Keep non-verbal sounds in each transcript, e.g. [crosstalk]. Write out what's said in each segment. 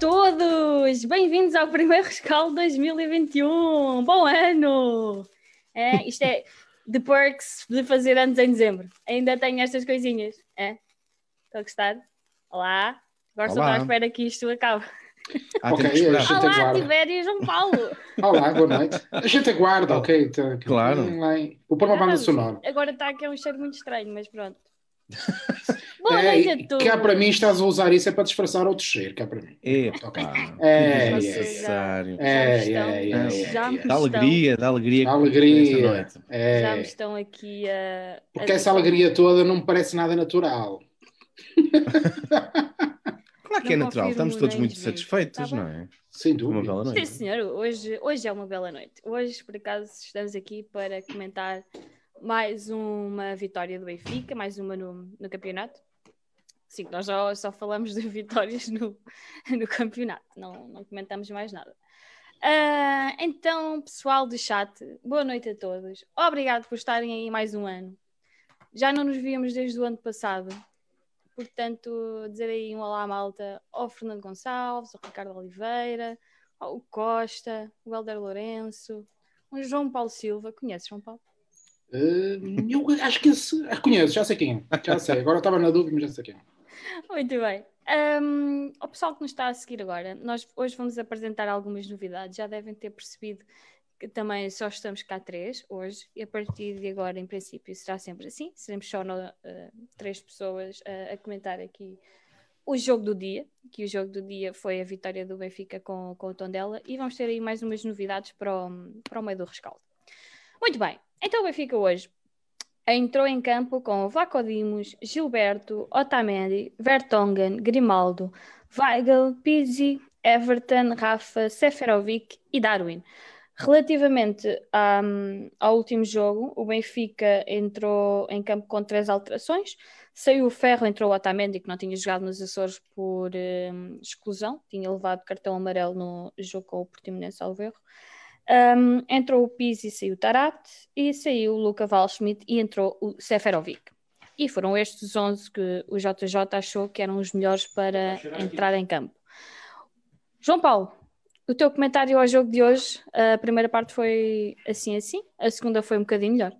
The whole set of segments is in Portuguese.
todos! Bem-vindos ao primeiro rescaldo 2021! Bom ano! É, isto é de perks de fazer anos em dezembro. Ainda tenho estas coisinhas. É? Estou a gostar? Olá! Agora só estou à espera que isto acabe. Ah, ok, a gente Olá, aguarda. Tibério e João Paulo! Olá, boa noite. A gente aguarda, ok? Tá- Claro. Vou pôr uma banda sonora. Agora está aqui um cheiro muito estranho, mas pronto. Boa É, noite a e todos! cá para mim estás a usar isso é para disfarçar outro cheiro, cá para mim. Epá, É, Vocês já- necessário. É, é, é, já me Dá alegria, dá alegria. Dá alegria. noite. Já me É, estão aqui a. porque a essa alegria toda não me parece nada natural. [laughs] Claro que é Não natural, confirmo estamos todos muito satisfeitos, Tá não é? Sem Uma dúvida. bela Sim, noite. senhor, hoje, hoje é uma bela noite. Hoje, por acaso, estamos aqui para comentar mais uma vitória do Benfica, mais uma no, no campeonato. Sim, nós só, só falamos de [laughs] vitórias no, no campeonato, não, não comentamos mais nada. Ah, então, pessoal do chat, boa noite a todos. Obrigado por estarem aí mais um ano. Já não nos víamos desde o ano passado. Portanto, dizer aí um olá malta ao Fernando Gonçalves, ao Ricardo Oliveira, ao Costa, o Helder Lourenço, o João Paulo Silva. Conhece João Paulo? Eh, eu acho que esse. ah, Conheço, já sei quem é. Já sei. Agora estava na dúvida, mas já sei quem é. Muito bem. Um, ao pessoal que nos está a seguir agora, nós hoje vamos apresentar algumas novidades. Já devem ter percebido que também só estamos cá três hoje, e a partir de agora, em princípio, será sempre assim. Seremos só no- eh, três pessoas eh, a comentar aqui o jogo do dia, que o jogo do dia foi a vitória do Benfica com, com o Tondela, e vamos ter aí mais umas novidades para o, para o meio do rescaldo. Muito bem, então o Benfica hoje entrou em campo com Vlaco Dimos, Gilberto, Otamendi, Vertonghen, Grimaldo, Weigl, Pizzi, Everton, Rafa, Seferovic e Darwin. Relativamente à- ao último jogo, o Benfica entrou em campo com três alterações. Saiu o Ferro, entrou o Otamendi, que não tinha jogado nos Açores por eh, exclusão, tinha levado cartão amarelo no jogo com o Portimonense ao erro. Um, entrou o Pizzi e saiu o Tarat, e saiu o Luca Valschmidt e entrou o Seferovic. E foram estes os 11 que o JJ achou que eram os melhores para entrar em campo. João Paulo, o teu comentário ao jogo de hoje, a primeira parte foi assim assim, a segunda foi um bocadinho melhor.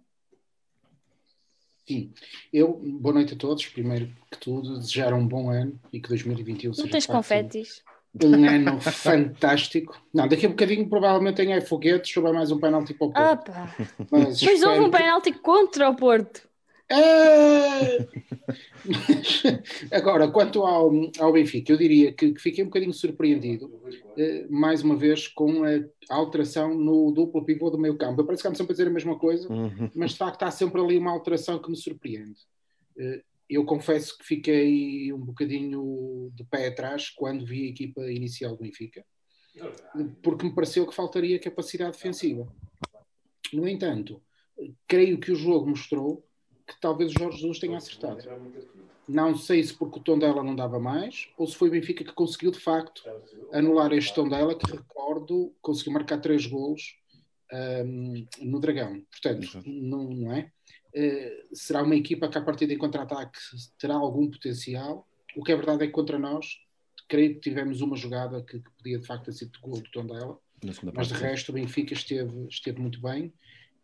Sim. Eu, boa noite a todos. Primeiro que tudo, desejar um bom ano e que 2021 seja Não tens confetes? Um ano fantástico. Não, daqui a bocadinho provavelmente tem aí foguetes, vai mais um penalti para o Ah, Porto. pá. Mas Depois houve um que- penalti contra o Porto. É! Mas, [laughs] Agora, quanto ao, ao Benfica, eu diria que, que fiquei um bocadinho surpreendido, eh, mais uma vez, com a alteração no duplo pivô do meio campo. Eu parece que ando sempre a dizer a mesma coisa, Uhum. mas de facto há sempre ali uma alteração que me surpreende. Eh, Eu confesso que fiquei um bocadinho de pé atrás quando vi a equipa inicial do Benfica, porque me pareceu que faltaria capacidade defensiva. No entanto, creio que o jogo mostrou que talvez o Jorge Jesus tenha acertado. Não sei se porque o tom dela não dava mais, ou se foi o Benfica que conseguiu de facto anular este tom dela, que recordo, conseguiu marcar três golos ahm, no Dragão. Portanto, não, não é? Eh, será uma equipa que a partir de contra-ataque terá algum potencial. O que é verdade é que contra nós, creio que tivemos uma jogada que, que podia de facto ter sido de gol do tom dela. Na segunda Mas de resto, o Benfica esteve, esteve muito bem.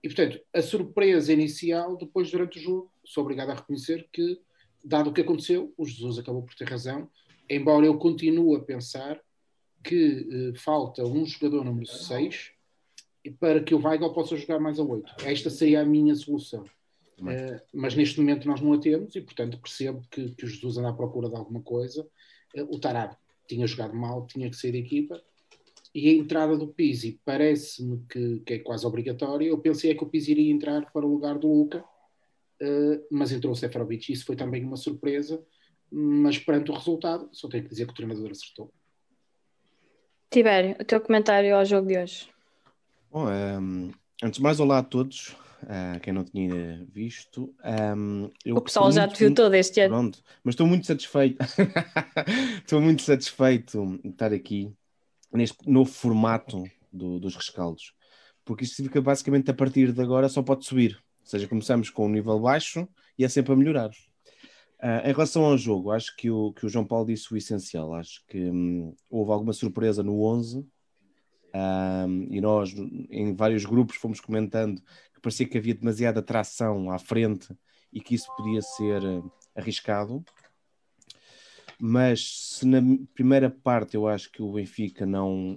E, portanto, a surpresa inicial, depois, durante o jogo, sou obrigado a reconhecer que, dado o que aconteceu, o Jesus acabou por ter razão. Embora eu continue a pensar que eh, falta um jogador número 6 para que o Weigl possa jogar mais a 8. Esta seria a minha solução. Eh, mas neste momento nós não a temos e, portanto, percebo que, que o Jesus anda à procura de alguma coisa. Eh, o Tarab tinha jogado mal, tinha que sair da equipa. E a entrada do Pizzi parece-me que, que é quase obrigatória. Eu pensei é que o Pizzi iria entrar para o lugar do Luca, eh, mas entrou o Seferovic. Isso foi também uma surpresa. Mas perante o resultado, só tenho que dizer que o treinador acertou. Tibério, o teu comentário ao jogo de hoje. Bom, antes de mais, olá a todos. Ah, quem não tinha visto. Eu O pessoal já muito- te viu todo este ano. Pronto, mas estou muito satisfeito. [laughs] estou muito satisfeito de estar aqui neste novo formato do- dos rescaldos, porque isto significa basicamente a partir de agora só pode subir. Ou seja, começamos com um nível baixo e é sempre a melhorar. Uh, em relação ao jogo, acho que o, que o João Paulo disse o essencial. Acho que hum, houve alguma surpresa no 11 um, e nós, em vários grupos, fomos comentando que parecia que havia demasiada tração à frente e que isso podia ser uh, arriscado. Mas se na primeira parte eu acho que o Benfica não,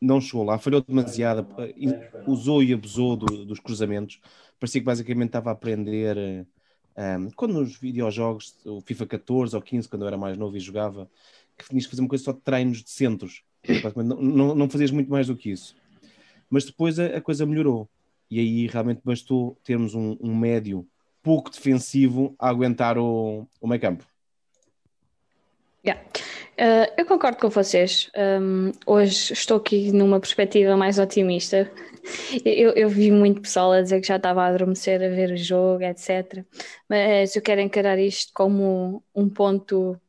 não chegou lá, falhou demasiado, usou e abusou do, dos cruzamentos. Parecia que basicamente estava a aprender. Um, quando nos videojogos, o FIFA 14 ou 15, quando eu era mais novo e jogava, que tinhas que fazer uma coisa só de treinos de centros. Não, não, não fazias muito mais do que isso. Mas depois a, a coisa melhorou. E aí realmente bastou termos um, um médio pouco defensivo a aguentar o, o meio campo. Yeah. Uh, eu concordo com vocês. Um, hoje estou aqui numa perspectiva mais otimista. Eu, eu, vi muito pessoal a dizer que já estava a adormecer a ver o jogo, etc. Mas eu quero encarar isto como um ponto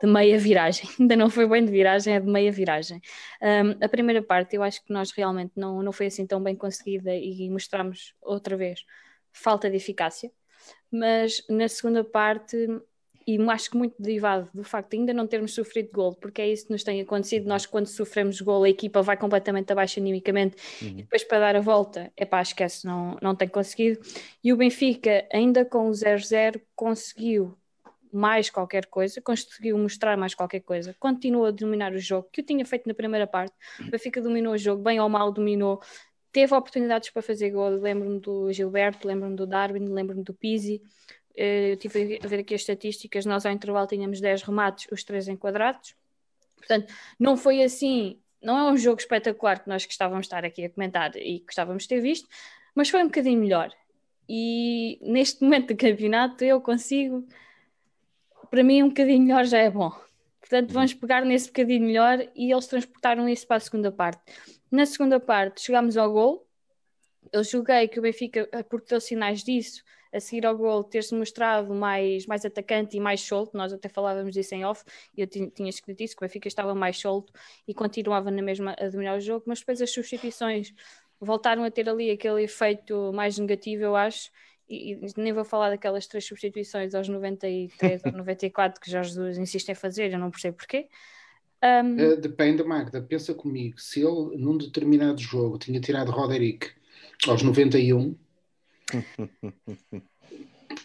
de meia viragem. [laughs] Ainda não foi bem de viragem, é de meia viragem. Um, a primeira parte eu acho que nós realmente não, não foi assim tão bem conseguida e mostramos outra vez falta de eficácia. Mas na segunda parte e acho que muito derivado do facto de ainda não termos sofrido gol, porque é isso que nos tem acontecido. Nós, quando sofremos gol, a equipa vai completamente abaixo animicamente uhum. e depois para dar a volta, é pá, esquece, não, não tem conseguido. E o Benfica, ainda com o 0-0, conseguiu mais qualquer coisa, conseguiu mostrar mais qualquer coisa, continua a dominar o jogo, que o tinha feito na primeira parte. O Benfica dominou o jogo, bem ou mal dominou, teve oportunidades para fazer gol. Lembro-me do Gilberto, lembro-me do Darwin, lembro-me do Pizzi. Eh, eu tive a ver aqui as estatísticas, nós ao intervalo tínhamos 10 remates, os 3 enquadrados. Portanto, não foi assim, não é um jogo espetacular que nós gostávamos de estar aqui a comentar e gostávamos de ter visto, mas foi um bocadinho melhor. E neste momento do campeonato eu consigo, para mim, um bocadinho melhor já é bom. Portanto, vamos pegar nesse bocadinho melhor e eles transportaram isso para a segunda parte. Na segunda parte, chegámos ao gol. Eu julguei que o Benfica, porque deu sinais disso, a seguir ao gol ter-se mostrado mais, mais atacante e mais solto, nós até falávamos disso em off, e eu tinha escrito isso, que o Benfica estava mais solto e continuava na mesma a dominar o jogo, mas depois as substituições voltaram a ter ali aquele efeito mais negativo, eu acho, e, e nem vou falar daquelas três substituições aos 93 ou 94 que Jorge Jesus insiste em fazer, eu não percebo porquê. Um... Uh, depende, Magda, pensa comigo, se ele num determinado jogo tinha tirado Roderick aos 91 [laughs]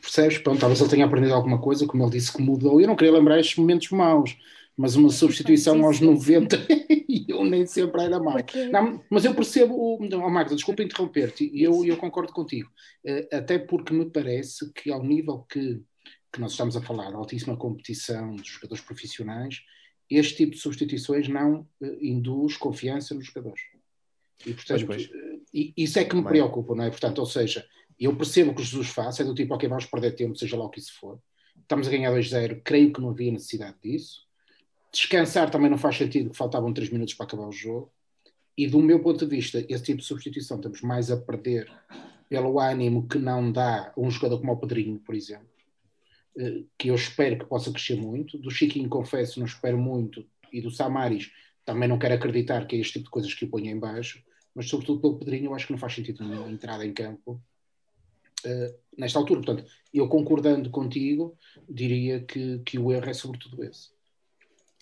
Percebes? Pronto, talvez ele tenha aprendido alguma coisa, como ele disse que mudou. Eu não queria lembrar estes momentos maus, mas uma substituição aos 90 e eu nem sempre era mau. Não, mas eu percebo, oh, Magda, desculpa interromper-te, e eu, eu concordo contigo, eh, até porque me parece que ao nível que, que nós estamos a falar, de altíssima competição dos jogadores profissionais, este tipo de substituições não uh, induz confiança nos jogadores. E, portanto, pois, pois. Uh, isso é que me preocupa, não é? Portanto, ou seja, eu percebo o que Jesus faz, é do tipo, ok, vamos perder tempo, seja lá o que isso for. Estamos a ganhar 2-0, creio que não havia necessidade disso. Descansar também não faz sentido, que faltavam 3 minutos para acabar o jogo. E do meu ponto de vista, esse tipo de substituição estamos mais a perder pelo ânimo que não dá um jogador como o Pedrinho, por exemplo, eh, que eu espero que possa crescer muito. Do Chiquinho, confesso, não espero muito. E do Samaris, também não quero acreditar que é este tipo de coisas que o ponho em baixo. Mas, sobretudo, pelo Pedrinho, eu acho que não faz sentido nenhuma entrada em campo uh, nesta altura. Portanto, eu concordando contigo, diria que, que o erro é sobretudo esse.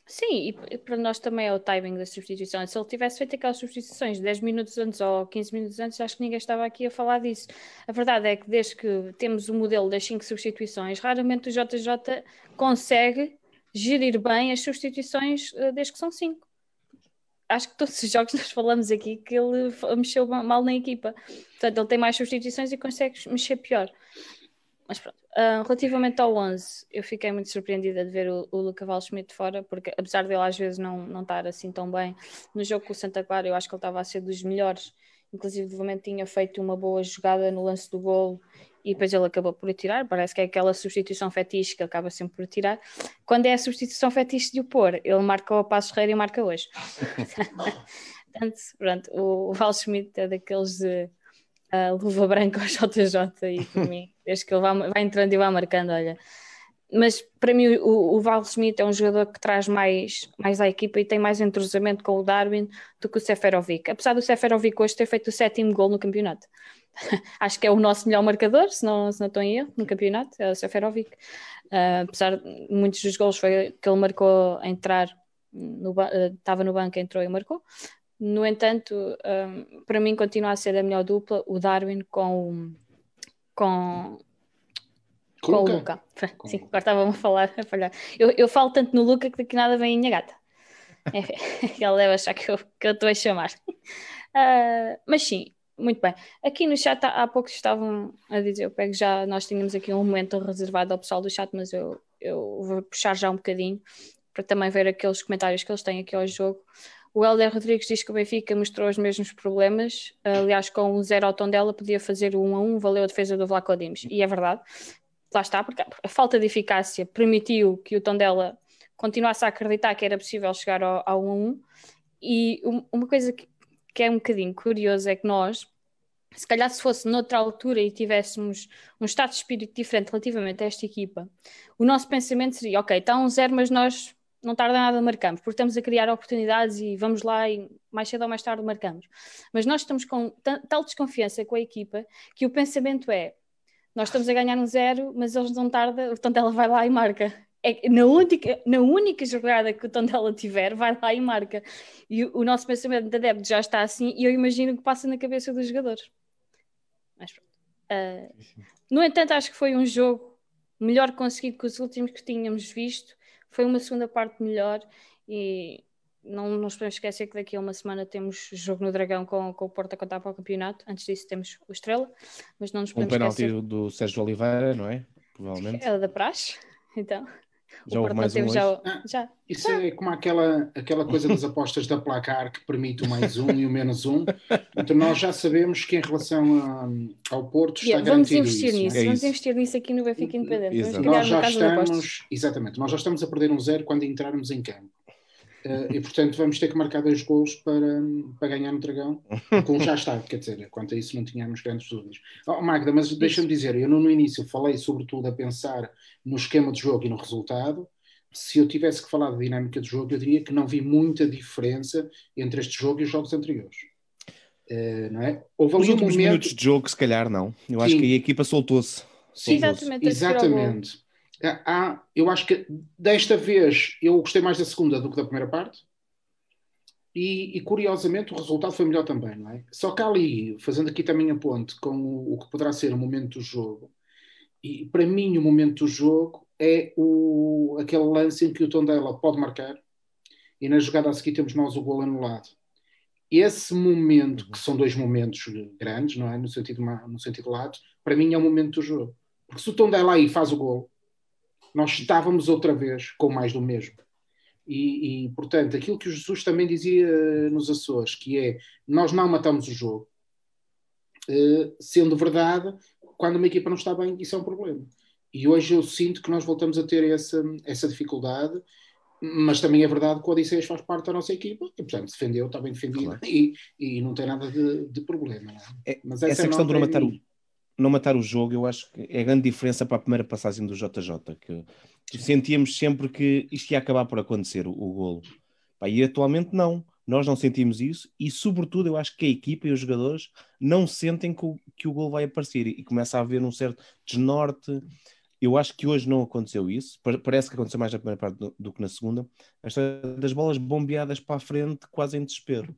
Sim, e para nós também é o timing da substituição. Se ele tivesse feito aquelas substituições 10 minutos antes ou 15 minutos antes, acho que ninguém estava aqui a falar disso. A verdade é que desde que temos o modelo das 5 substituições, raramente o JJ consegue gerir bem as substituições eh, desde que são 5 acho que todos os [laughs] jogos nós falamos aqui que ele mexeu mal na equipa. Portanto, ele tem mais substituições e consegue mexer pior. Mas pronto. Uh, relativamente ao 11, eu fiquei muito surpreendida de ver o, o Luca Schmidt fora, porque apesar dele às vezes não, não estar assim tão bem, no jogo com o Santa Clara eu acho que ele estava a ser dos melhores. Inclusive, tinha feito uma boa jogada no lance do golo e depois ele acabou por tirar. Parece que é aquela substituição fetiche que ele acaba sempre por tirar. Quando é a substituição fetiche de o pôr, ele marca o passo Ferreira e marca hoje. [laughs] Portanto, pronto, o, o Val Schmidt é daqueles de uh, luva branca ao JJ e por [laughs] mim, desde que ele vai, vai entrando e vai marcando, olha. Mas para mim o, o Val Schmidt é um jogador que traz mais, mais à equipa e tem mais entrosamento com o Darwin do que o Seferovic. Apesar do Seferovic hoje ter feito o sétimo gol no campeonato [laughs] acho que é o nosso melhor marcador, se não, se não estou em erro, no campeonato, é o Seferovic. Uh, apesar de muitos dos gols foi que ele marcou a entrar, no, uh, estava no banco, entrou e marcou. No entanto, um, para mim continua a ser a melhor dupla o Darwin com, com, com, o Luca. Com... [laughs] Sim, agora estava a falar, a falhar. Eu, eu falo tanto no Luca que daqui nada vem a minha gata. [laughs] É, ela deve achar que eu, que eu estou a chamar. Uh, mas sim, muito bem. Aqui no chat há, há pouco estavam a dizer, eu pego já, nós tínhamos aqui um momento reservado ao pessoal do chat, mas eu, eu vou puxar já um bocadinho para também ver aqueles comentários que eles têm aqui ao jogo. O Helder Rodrigues diz que o Benfica mostrou os mesmos problemas. Aliás, com um zero ao tom dela, podia fazer 1 a 1, valeu a defesa do Vlaco Dimos. E é verdade. Lá está, porque a falta de eficácia permitiu que o Tondela continuasse a acreditar que era possível chegar ao, ao 1 a 1. E uma coisa que, que é um bocadinho curioso é que nós, se calhar se fosse noutra altura e tivéssemos um estado de espírito diferente relativamente a esta equipa, o nosso pensamento seria, ok, está um zero, mas nós não tarda nada marcamos, porque estamos a criar oportunidades e vamos lá e mais cedo ou mais tarde marcamos. Mas nós estamos com tal desconfiança com a equipa que o pensamento é nós estamos a ganhar um zero, mas eles não tardam, portanto ela vai lá e marca. É, na, única, na única jogada que o Tondela tiver, vai lá e marca. E o, o nosso pensamento de adepto já está assim e eu imagino que passa na cabeça dos jogadores. Mas pronto. Uh, no entanto, acho que foi um jogo melhor conseguido que os últimos que tínhamos visto foi uma segunda parte melhor e não nos podemos esquecer que daqui a uma semana temos jogo no Dragão com, com o Porto a contar para o campeonato. Antes disso temos o Estrela, mas não nos podemos um penalti esquecer... do Sérgio Oliveira, não é? Provavelmente. É da Praxe, [laughs] então. Já houve mais um já, ah, já. Isso é como aquela, aquela coisa [laughs] das apostas da placar que permite o mais um e o menos um. Então nós já sabemos que em relação a, ao Porto está yeah, vamos investir isso, nisso, é vamos isso. investir nisso aqui no Benfica Independente. Vamos Exato. criar Nós já estamos, exatamente, nós já estamos a perder um zero quando entrarmos em campo. Uh, e portanto vamos ter que marcar dois gols para, para ganhar no Dragão, como já está, quer dizer, quanto a isso não tínhamos grandes dúvidas. Oh, Magda, mas deixa-me dizer, eu no, no início falei sobretudo a pensar no esquema de jogo e no resultado. Se eu tivesse que falar da dinâmica de jogo, eu diria que não vi muita diferença entre este jogo e os jogos anteriores. Uh, não é? Houve Os ali um últimos momento... minutos de jogo, se calhar, não. Eu acho Sim. que aí a equipa soltou-se. Sim, Exatamente. Exatamente. Há, eu acho que desta vez eu gostei mais da segunda do que da primeira parte. E, e, curiosamente o resultado foi melhor também, não é? Só que ali, fazendo aqui também a ponte com o, o que poderá ser o momento do jogo, e para mim o momento do jogo é o, aquele lance em que o Tondela pode marcar e na jogada a seguir temos nós o gol anulado. Esse momento, que são dois momentos grandes, não é? No sentido, no sentido lato, para mim é o momento do jogo. Porque se o Tondela aí faz o gol, nós estávamos outra vez com mais do mesmo. E, e, portanto, aquilo que o Jesus também dizia eh, nos Açores, que é nós não matamos o jogo, eh, sendo verdade, quando uma equipa não está bem, isso é um problema. E hoje eu sinto que nós voltamos a ter essa, essa dificuldade, mas também é verdade que o Odisseias faz parte da nossa equipa, e portanto defendeu, está bem defendido, Claro. [laughs] e, e não tem nada de, de problema. É? É- Mas essa questão de não é matar, o. não matar o jogo, eu acho que é a grande diferença para a primeira passagem do JJ. Que sentíamos sempre que isto ia acabar por acontecer, o, o golo. Pá, e atualmente não. Nós não sentimos isso e, sobretudo, eu acho que a equipa e os jogadores não sentem que o, que o gol vai aparecer e, começa a haver um certo desnorte. Eu acho que hoje não aconteceu isso. Pa- Parece que aconteceu mais na primeira parte do, do que na segunda. A história das bolas bombeadas para a frente, quase em desespero.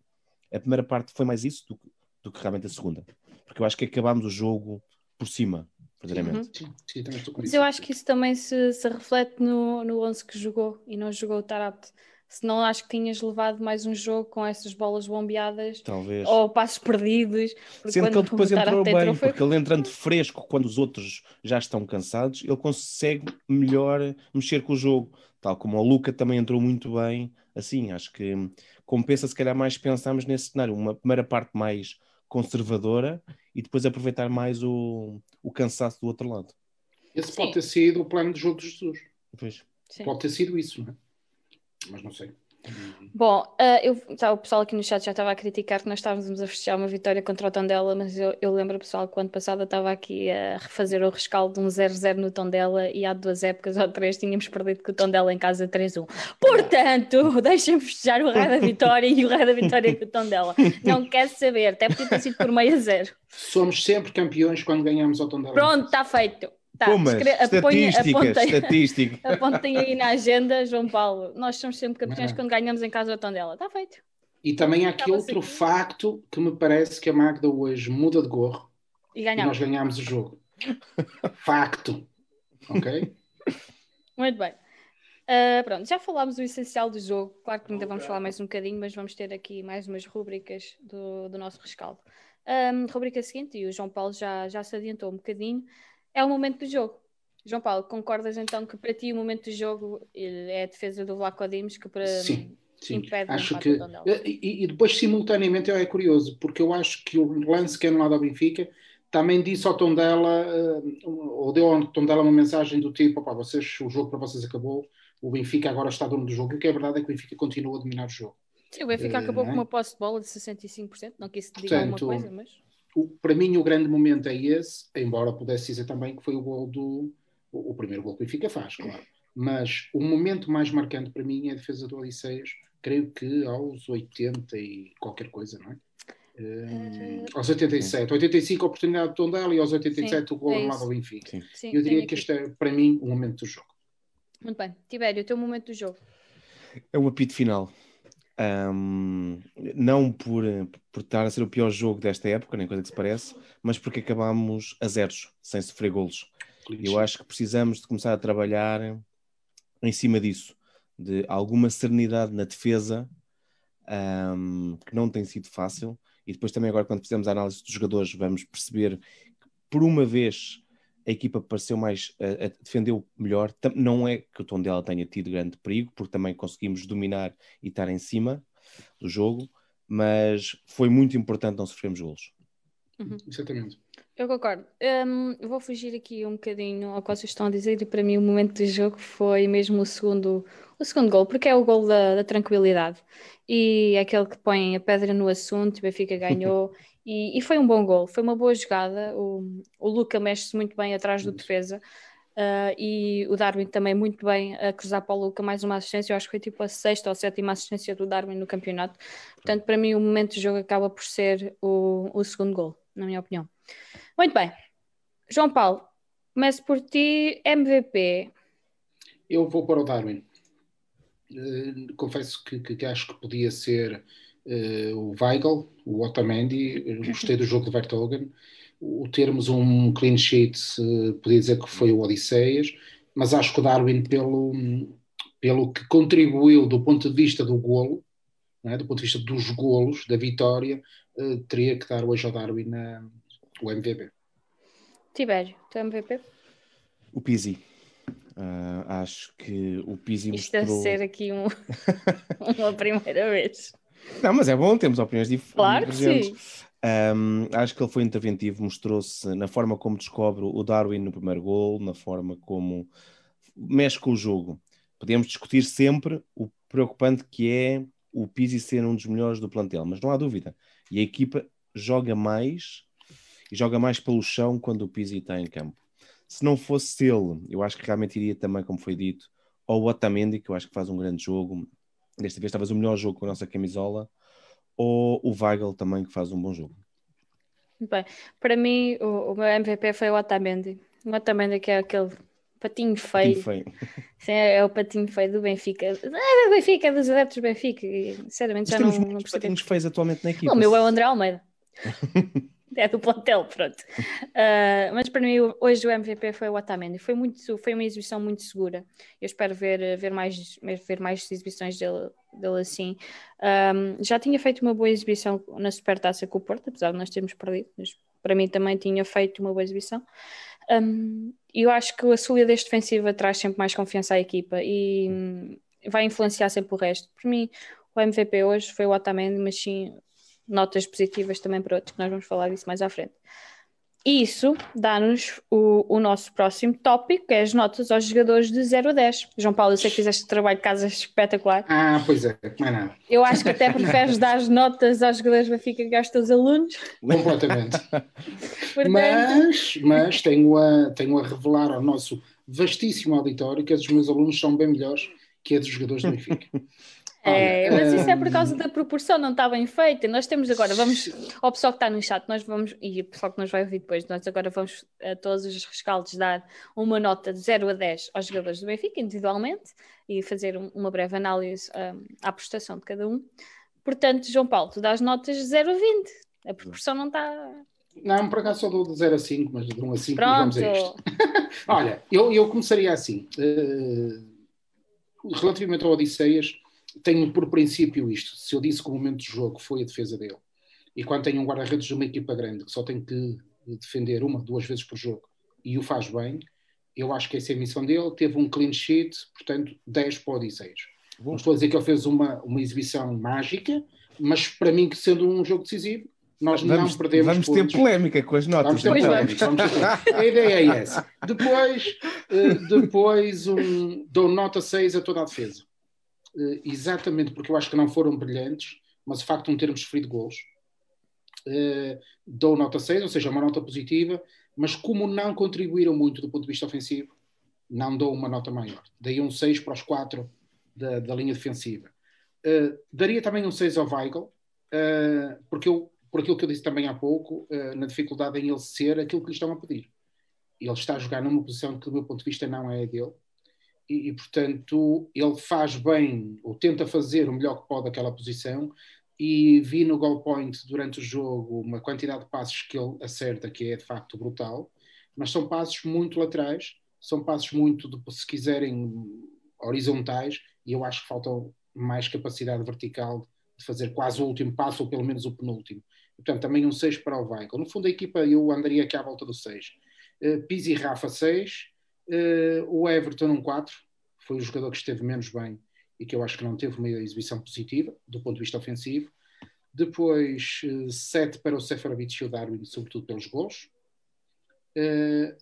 A primeira parte foi mais isso do, do que realmente a segunda. Porque eu acho que acabámos o jogo por cima, verdadeiramente. Sim, sim, também estou com Mas eu acho que isso também se, se reflete no, no 11 que jogou e não jogou o Tarapte. Senão acho que tinhas levado mais um jogo com essas bolas bombeadas Talvez. ou passos perdidos. Sendo que quando ele depois entrou bem, entrou foi- porque ele entrando fresco quando os outros já estão cansados, ele consegue melhor mexer com o jogo. Tal como o Luca também entrou muito bem. Assim, acho que compensa se calhar mais pensarmos nesse cenário. Uma primeira parte mais conservadora e depois aproveitar mais o, o cansaço do outro lado. Esse pode Sim. ter sido o plano de jogo de Jesus. Pois. Sim. Pode ter sido isso, não é? Mas não sei. Bom, uh, eu, tá, o pessoal aqui no chat já estava a criticar que nós estávamos a festejar uma vitória contra o Tondela, mas eu, eu lembro, pessoal, que o ano passado eu estava aqui a refazer o rescaldo de um 0-0 no Tondela e há duas épocas ou três tínhamos perdido com o Tondela em casa 3-1. Portanto, [laughs] deixem-me festejar o raio da vitória e o raio da vitória com o Tondela. Não quero saber, até porque ter sido por meio a zero. Somos sempre campeões quando ganhamos ao Tondela. Pronto, está feito. Tá, Pumas, estatísticas, estatística. [laughs] apontem aí na agenda, João Paulo. Nós somos sempre campeões quando ganhamos em casa do Tondela. Está feito. E também há aqui outro assim. facto que me parece que a Magda hoje muda de gorro e, e nós ganhamos o jogo. [laughs] facto. Ok? Muito bem. Uh, pronto, já falámos o essencial do jogo. Claro que ainda vamos falar mais um bocadinho, mas vamos ter aqui mais umas rúbricas do, do nosso rescaldo. Um, rubrica seguinte, e o João Paulo já, já se adiantou um bocadinho é o momento do jogo. João Paulo, concordas então que para ti o momento do jogo é a defesa do Vlaco Dimos que para sim, sim. impede acho que e, e, depois simultaneamente é curioso porque eu acho que o lance que é no lado ao Benfica também disse ao Tondela uh, ou deu ao Tondela uma mensagem do tipo opá, vocês, o jogo para vocês acabou o Benfica agora está dono do jogo e o que é verdade é que o Benfica continua a dominar o jogo Sim, o Benfica uh, acabou com é? uma posse de bola de 65% não que isso diga alguma coisa, mas o, para mim o grande momento é esse, embora pudesse dizer também que foi o gol do o, o primeiro gol que o Benfica faz, claro. Mas o momento mais marcante para mim é a defesa do Odisseias, creio que aos 80 e qualquer coisa, não é? Uh, aos 87, 85 a oportunidade de Tondela e aos 87 sim, o gol é lado ao Benfica. Sim. Sim, Eu diria que este é para mim o momento do jogo. Muito bem, Tibério, o teu momento do jogo. É o apito final. Um, não por, por estar a ser o pior jogo desta época, nem coisa que se parece, mas porque acabámos a zeros, sem sofrer golos. Eu acho que precisamos de começar a trabalhar em cima disso, de alguma serenidade na defesa, um, que não tem sido fácil. E depois também agora, quando fizemos a análise dos jogadores, vamos perceber que por uma vez a equipa pareceu mais, uh, defendeu melhor. Não é que o tom dela tenha tido grande perigo, porque também conseguimos dominar e estar em cima do jogo, mas foi muito importante não sofrermos golos. Uhum. Exatamente. Eu concordo. Um, vou fugir aqui um bocadinho ao que vocês estão a dizer e para mim o momento do jogo foi mesmo o segundo, o segundo gol, porque é o gol da, da tranquilidade e é aquele que põe a pedra no assunto, o Benfica [laughs] ganhou E, e, foi um bom gol, foi uma boa jogada. O, o Luca mexe-se muito bem atrás do defesa uh, e o Darwin também muito bem a cruzar para o Luca. Mais uma assistência, eu acho que foi tipo a sexta ou sétima assistência do Darwin no campeonato. Portanto, para mim, o momento do jogo acaba por ser o, o segundo gol, na minha opinião. Muito bem, João Paulo, começo por ti, MVP. Eu vou para o Darwin. Uh, confesso que, que, que acho que podia ser uh, o Weigl, o Otamendi, gostei do jogo de Vertogen. O termos um clean sheet, uh, podia dizer que foi o Odisseias, mas acho que o Darwin, pelo, pelo que contribuiu do ponto de vista do golo, é? do ponto de vista dos golos, da vitória, uh, teria que dar hoje ao Darwin o MVP. Tibério, teu MVP? O Pizzi. Uh, acho que o Pizzi Isto mostrou... deve ser aqui um, [laughs] uma primeira vez. Não, mas é bom, temos opiniões dif claro divergentes. Um, acho que ele foi interventivo, mostrou-se na forma como descobre o Darwin no primeiro gol, na forma como mexe com o jogo. Podemos discutir sempre o preocupante que é o Pizzi ser um dos melhores do plantel, mas não há dúvida. E a equipa joga mais e joga mais pelo chão quando o Pizzi está em campo. Se não fosse ele, eu acho que realmente iria também, como foi dito, ou o Otamendi, que eu acho que faz um grande jogo, desta vez talvez o melhor jogo com a nossa camisola, ou o Weigl também, que faz um bom jogo? Bem, para mim o, o meu MVP foi o Otamendi. O Otamendi que é aquele patinho feio. Patinho feio. [laughs] Sim, é, é, o patinho feio do Benfica. É do Benfica, é dos adeptos do Benfica. E, sinceramente, já não, não patinhos feios atualmente na equipa. O meu é o André Almeida. [laughs] [laughs] é do plantel, pronto. Uh, mas para mim, hoje o MVP foi o Otamendi. Foi, muito, foi uma exibição muito segura. Eu espero ver, ver, mais, ver mais exibições dele, dele assim. Um, já tinha feito uma boa exibição na Supertaça com o Porto, apesar de nós termos perdido, mas para mim também tinha feito uma boa exibição. Um, eu acho que a solidez defensiva traz sempre mais confiança à equipa e vai influenciar sempre o resto. Para mim, o MVP hoje foi o Otamendi, mas sim notas positivas também para outros, que nós vamos falar disso mais à frente. isso dá-nos o, o nosso próximo tópico, que é as notas aos jogadores de 0 a 10. João Paulo, eu sei que fizeste trabalho de casa espetacular. Ah, pois é, não é nada. Eu acho que até preferes dar as notas aos jogadores do Benfica que aos teus alunos. Completamente. [laughs] Portanto, Mas, mas tenho, a, tenho a revelar ao nosso vastíssimo auditório que os meus alunos são bem melhores que a dos jogadores do Benfica. É, mas isso é por hum, causa da proporção, não está bem feita. Nós temos agora, vamos ao pessoal que está no chat, nós vamos, e o pessoal que nos vai ouvir depois, nós agora vamos a todos os rescaldos dar uma nota de 0 a 10 aos jogadores do Benfica, individualmente, e fazer um- uma breve análise hum, à prestação de cada um. Portanto, João Paulo, tu dás notas de 0 a 20. A proporção não está. Não, por acaso só dou de 0 a 5, mas de 1 a 5 e vamos a isto. [laughs] Olha, eu, eu começaria assim. eh, relativamente ao Odisseias, tenho por princípio isto. Se eu disse que o momento de jogo foi a defesa dele, e quando tem um guarda-redes de uma equipa grande que só tem que defender uma, duas vezes por jogo e o faz bem, eu acho que essa é a missão dele. Teve um clean sheet, portanto, 10 para o Odisseias. Não estou a dizer que ele fez uma, uma exibição mágica, mas para mim, que sendo um jogo decisivo, nós Vamos, não perdemos vamos ter pontos. polémica com as notas. Vamos ter então. polémica, vamos ter. A ideia é essa. Depois, eh, depois um, dou nota 6 a toda a defesa. Eh, exatamente porque eu acho que não foram brilhantes, mas o facto de não termos sofrido gols. Eh, dou nota 6, ou seja, uma nota positiva, mas como não contribuíram muito do ponto de vista ofensivo, não dou uma nota maior. Daí um 6 para os 4 da, da linha defensiva. Eh, daria também um 6 ao Weigl, eh, porque eu, por aquilo que eu disse também há pouco, eh, na dificuldade em ele ser aquilo que lhe estão a pedir. Ele está a jogar numa posição que, do meu ponto de vista, não é dele. E, e, portanto, ele faz bem, ou tenta fazer o melhor que pode aquela posição, e vi no goal point durante o jogo uma quantidade de passos que ele acerta que é de facto brutal, mas são passos muito laterais, são passos muito, se quiserem, horizontais, e eu acho que falta mais capacidade vertical de fazer quase o último passo, ou pelo menos o penúltimo. Portanto, também um 6 para o Weigl. No fundo, a equipa eu andaria aqui à volta do 6. Uh, Pizzi e Rafa 6, uh, o Everton um 4, foi o jogador que esteve menos bem e que eu acho que não teve uma exibição positiva do ponto de vista ofensivo. Depois, uh, 7 para o Seferovic e o Darwin, sobretudo pelos gols.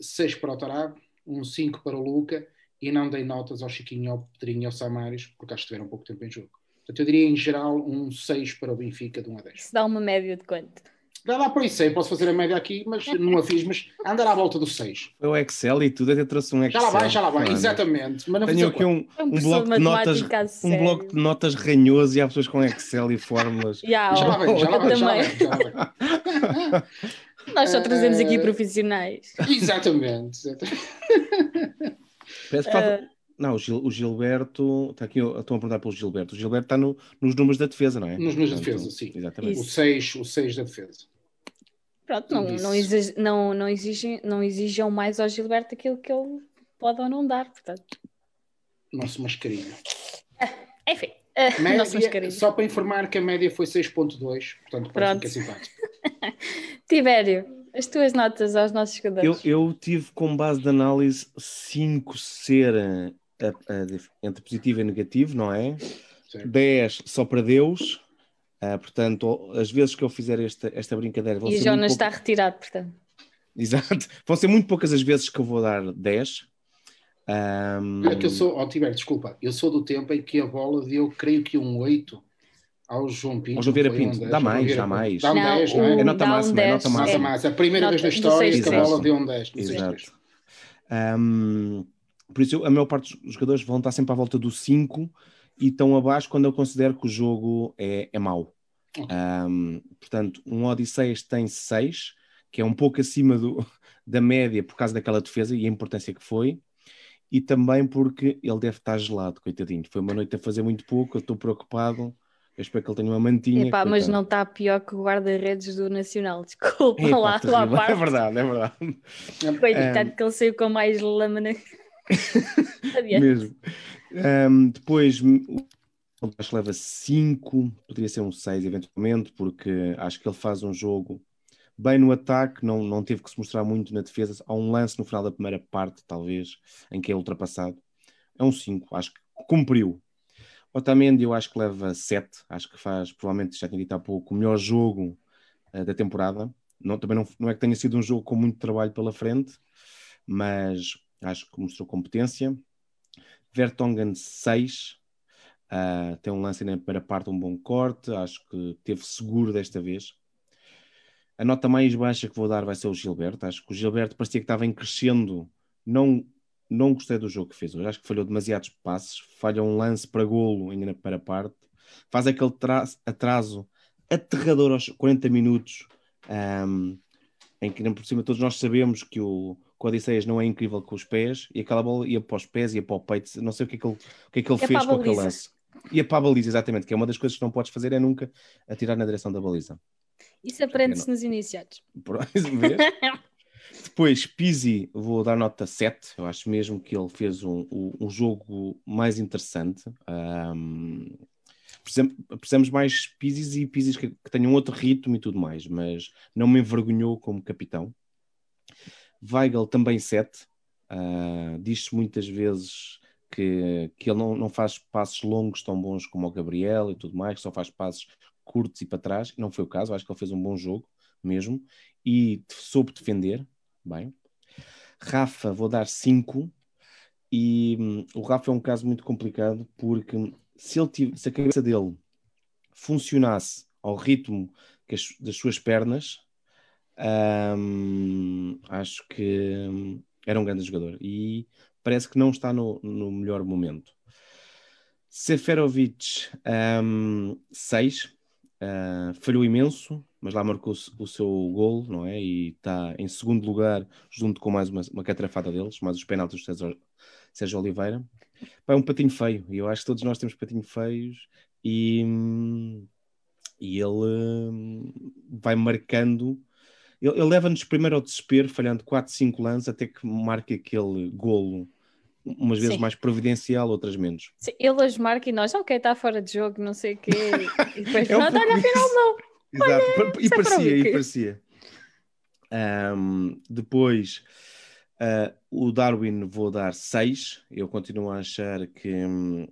6 para o Tarab, um 5 para o Luca e não dei notas ao Chiquinho, ao Pedrinho e ao Samaris, porque acho que tiveram pouco tempo em jogo. Portanto, eu diria em geral um 6 para o Benfica de 1 a 10. Se dá uma média de quanto? Dá lá por isso aí, posso fazer a média aqui, mas não a fiz, mas andar à volta do 6. Foi o Excel e tudo, até trouxe um Já Excel. lá vai, já lá vai, exatamente. Mas não Tenho aqui um, É um um bloco de notas, um bloco de notas ranhoso e há pessoas com Excel e fórmulas. [laughs] Já, Já lá vai, já lá vai, já lá vai, já lá. [laughs] Nós só trazemos aqui Eh, profissionais. Exatamente. exatamente. [laughs] Que falta- Eh, Não, o, Gil- o Gilberto. Está aqui, eu- estão a perguntar pelo Gilberto. O Gilberto está no- nos números da defesa, não é? Nos números da defesa, sim. Exatamente. O 6 o seis da defesa. Pronto, não, não, exig, não, não, exigem, não exijam mais ao Gilberto aquilo que ele pode ou não dar, portanto. Nosso mascarinho. Enfim, eh, nosso Média, mascarinho. só para informar que a média foi 6.2, portanto Pronto. que é simpático. [laughs] Tibério, as tuas notas aos nossos Eu, jogadores. eu tive como base de análise 5 ser eh, a- a entre positivo e negativo, não é? Certo? 10 só para Deus. Ah, portanto, as vezes que eu fizer esta, esta brincadeira vão E o ser, Jonas muito está retirado, portanto. Exato. [laughs] vão ser muito poucas as vezes que eu vou dar 10. Ahm, Olha que eu sou, ó Tiber, desculpa, eu sou do tempo em que a bola deu, creio que um 8 ao João Pinto. Ao João Vieira um Pinto. 10, Dá mais, dá mais. Dá um Não, 10, não é? o- É nota dá um máxima, é 10, nota máxima. massa. A primeira Nota vez do história que a bola deu um 10. no Exato. 6-3. Ahm, por isso, a maior parte dos jogadores vão estar sempre à volta do 5 e estão abaixo quando eu considero que o jogo é, é mau. Ahm, portanto, um Odisseias tem 6, que é um pouco acima do- [laughs] da média por causa daquela defesa e a importância que foi, e também porque ele deve estar gelado, coitadinho. Foi uma noite a fazer muito pouco, eu estou preocupado. Eu espero que ele tenha uma mantinha. Epá, mas não está pior que o guarda-redes do Nacional. [laughs] Desculpa Epá, lá, lá à [laughs] terrível. parte. É verdade, é verdade. Coitado que ele saiu com mais lâmina. Mesmo. Ahm, depois, acho que leva 5, poderia ser um 6 eventualmente, porque acho que ele faz um jogo bem no ataque, não, não teve que se mostrar muito na defesa. Há um lance no final da primeira parte, talvez, em que é ultrapassado. É um 5, acho que cumpriu. Otamendi eu acho que leva 7, acho que faz, provavelmente já tinha dito há pouco, o melhor jogo eh, da temporada. não, também não, não é que tenha sido um jogo com muito trabalho pela frente, mas acho que mostrou competência. Vertonghen 6, uh, tem um lance na primeira parte, um bom corte, acho que teve seguro desta vez. A nota mais baixa que vou dar vai ser o Gilberto. Acho que o Gilberto parecia que estava em crescendo. Não, não gostei do jogo que fez hoje. Acho que falhou demasiados passes. Falha um lance para golo ainda para parte. Faz aquele atraso aterrador aos 40 minutos. Um, em que, por cima, todos nós sabemos que o, o Odisseias não é incrível com os pés. E aquela bola ia para os pés, ia para o peito. Não sei o que é que ele, o que é que ele fez com aquele lance. Ia para a baliza, exatamente. Que é uma das coisas que não podes fazer é nunca atirar na direção da baliza. Isso aprende-se nos iniciados. [laughs] Depois, Pizzi, vou dar nota 7. Eu acho mesmo que ele fez um, um jogo mais interessante. Um, precisamos mais Pizzis e Pizzis que, que, tenham outro ritmo e tudo mais, mas não me envergonhou como capitão. Weigel também 7. Uh, Diz-se muitas vezes que, que ele não, não faz passos longos tão bons como o Gabriel e tudo mais, só faz passos curtos e para trás. Não foi o caso, acho que ele fez um bom jogo mesmo e soube defender bem. Rafa, vou dar 5. E hum, o Rafa é um caso muito complicado porque se, ele se a cabeça dele funcionasse ao ritmo as, das suas pernas, hum, acho que hum, era um grande jogador e parece que não está no, no melhor momento. Seferovic, 6. Uh, falhou imenso, mas lá marcou o seu gol, não é? E está em segundo lugar, junto com mais uma, uma catrafada deles, mais os penaltis do César, Sérgio Oliveira. é um patinho feio, e eu acho que todos nós temos patinho feios, e, e ele hum, vai marcando. Ele, ele leva-nos primeiro ao desespero, falhando 4, 5 lances, até que marque aquele golo umas vezes Sim. mais providencial, outras menos. Sim, ele as marca e nós, ok, está fora de jogo, não sei o quê. [laughs] E depois, é um não, olha, afinal não. [laughs] Exato, olha, e, parecia, e parecia. Um, depois, uh, o Darwin vou dar 6. Eu continuo a achar que um,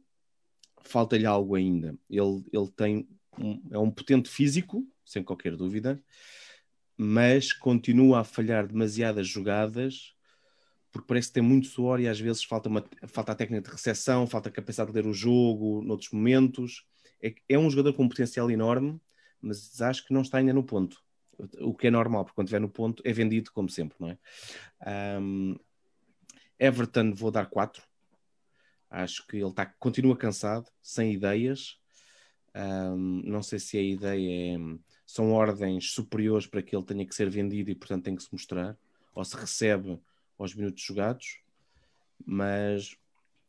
falta-lhe algo ainda. Ele, ele tem um, é um potente físico, sem qualquer dúvida, mas continua a falhar demasiadas jogadas porque parece que tem muito suor e às vezes falta, uma, falta a técnica de recepção, falta a capacidade de ler o jogo noutros momentos. É, é um jogador com um potencial enorme, mas acho que não está ainda no ponto. O que é normal, porque quando estiver no ponto é vendido, como sempre, não é? Um, Everton, vou dar 4. Acho que ele tá, continua cansado, sem ideias. Um, não sei se a ideia é, são ordens superiores para que ele tenha que ser vendido e, portanto, tem que se mostrar, ou se recebe aos minutos jogados, mas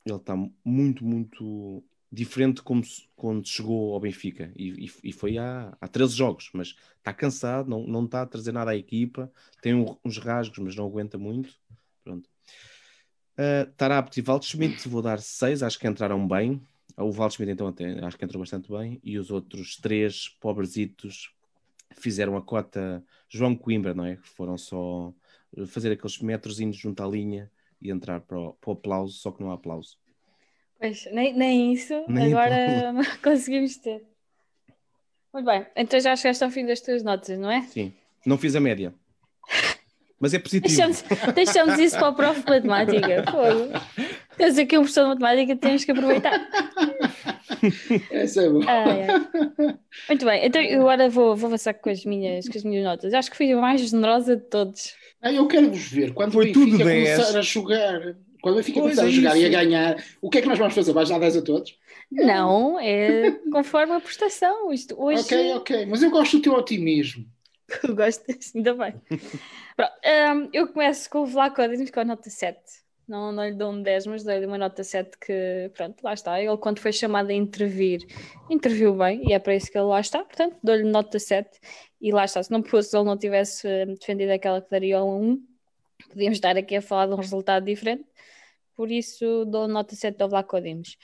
ele está muito, muito diferente como quando chegou ao Benfica e, e, e, foi há, há 13 jogos, mas está cansado, não, não está a trazer nada à equipa, tem um, uns rasgos, mas não aguenta muito. Pronto. Uh, Tarabt e Waldschmidt, vou dar 6, acho que entraram bem. O Waldschmidt então até acho que entrou bastante bem, e os outros três pobrezitos fizeram a cota João Coimbra, não é? Que foram só fazer aqueles metros junto à linha e entrar para o, para o aplauso, só que não há aplauso. Pois, nem, nem isso, nem agora [laughs] conseguimos ter. Muito bem, então já chegaste ao fim das tuas notas, não é? Sim, não fiz a média. Mas é positivo. Deixamos, deixamos isso para o prof de matemática. [laughs] Tens aqui um professor de matemática, temos que aproveitar. [laughs] Essa é boa. Ah, Muito bem, então agora vou, vou avançar com as, minhas, com as minhas notas. Acho que fui a mais generosa de todos. Ah, eu quero vos ver. Quando Foi o Benfica começar a jogar, quando o Benfica começar é a jogar isso. e a ganhar, o que é que nós vamos fazer? Vais dar 10 a todos? Não, é conforme a prestação. Isto hoje... Ok, ok. Mas eu gosto do teu otimismo. [laughs] Gostas? Ainda bem. Pronto, um, eu começo com o Vlaco com a nota 7. Não, não lhe dou um 10, mas dou-lhe uma nota 7 que, pronto, lá está. Ele, quando foi chamado a intervir, interviu bem e é para isso que ele lá está. Portanto, dou-lhe nota 7 e lá está. Se não fosse ele não tivesse eh, defendido aquela que daria um 1, podíamos estar aqui a falar de um resultado diferente. Por isso, dou nota 7 ao Vlaco Dimos.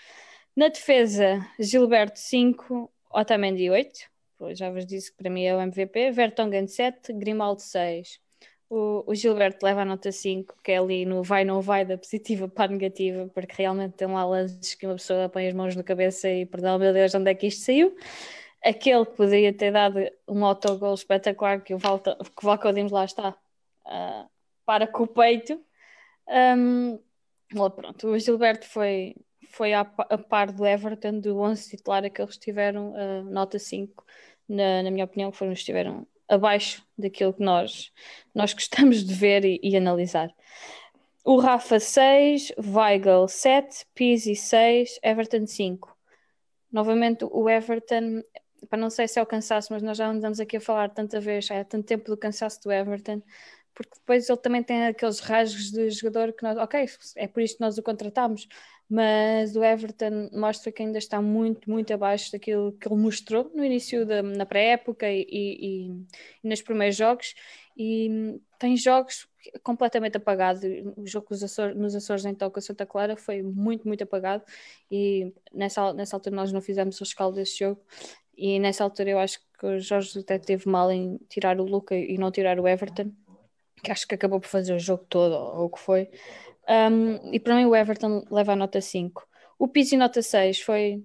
Na defesa, Gilberto 5, Otamendi 8. Já vos disse que para mim é o MVP. Vertonghen 7, Grimaldo 6. O, o, Gilberto leva a nota 5, que é ali no vai não vai da positiva para a negativa, porque realmente tem lá lances que uma pessoa põe as mãos na cabeça e perdão, meu Deus, onde é que isto saiu? aquele que poderia ter dado um autogol espetacular que o, Valta, que o lá está uh, para com o peito. Um, pronto, o Gilberto foi, foi a, a, par do Everton, do 11 titular que eles tiveram uh, nota 5, na, na minha opinião, que foram, estiveram abaixo daquilo que nós, nós gostamos de ver e, e analisar. O Rafa 6, Weigl 7, Pizzi 6, Everton 5. Novamente o Everton para não sei se é o cansaço, mas nós já andamos aqui a falar tanta vez, há tanto tempo do cansaço do Everton, porque depois ele também tem aqueles rasgos de jogador que nós, ok, é por isto que nós o contratamos, mas o Everton mostra que ainda está muito, muito abaixo daquilo que ele mostrou no início da na pré-época e, e, e, nos primeiros jogos, e tem jogos completamente apagados. O jogo Açores, nos Açores em Toca Santa Clara foi muito, muito apagado, e nessa, nessa altura nós não fizemos o escalo desse jogo, e nessa altura eu acho que o Jorge até teve mal em tirar o Luca e não tirar o Everton, que acho que acabou por fazer o jogo todo, ou o que foi. Um, e para mim o Everton leva a nota 5. O Pizzi nota 6 foi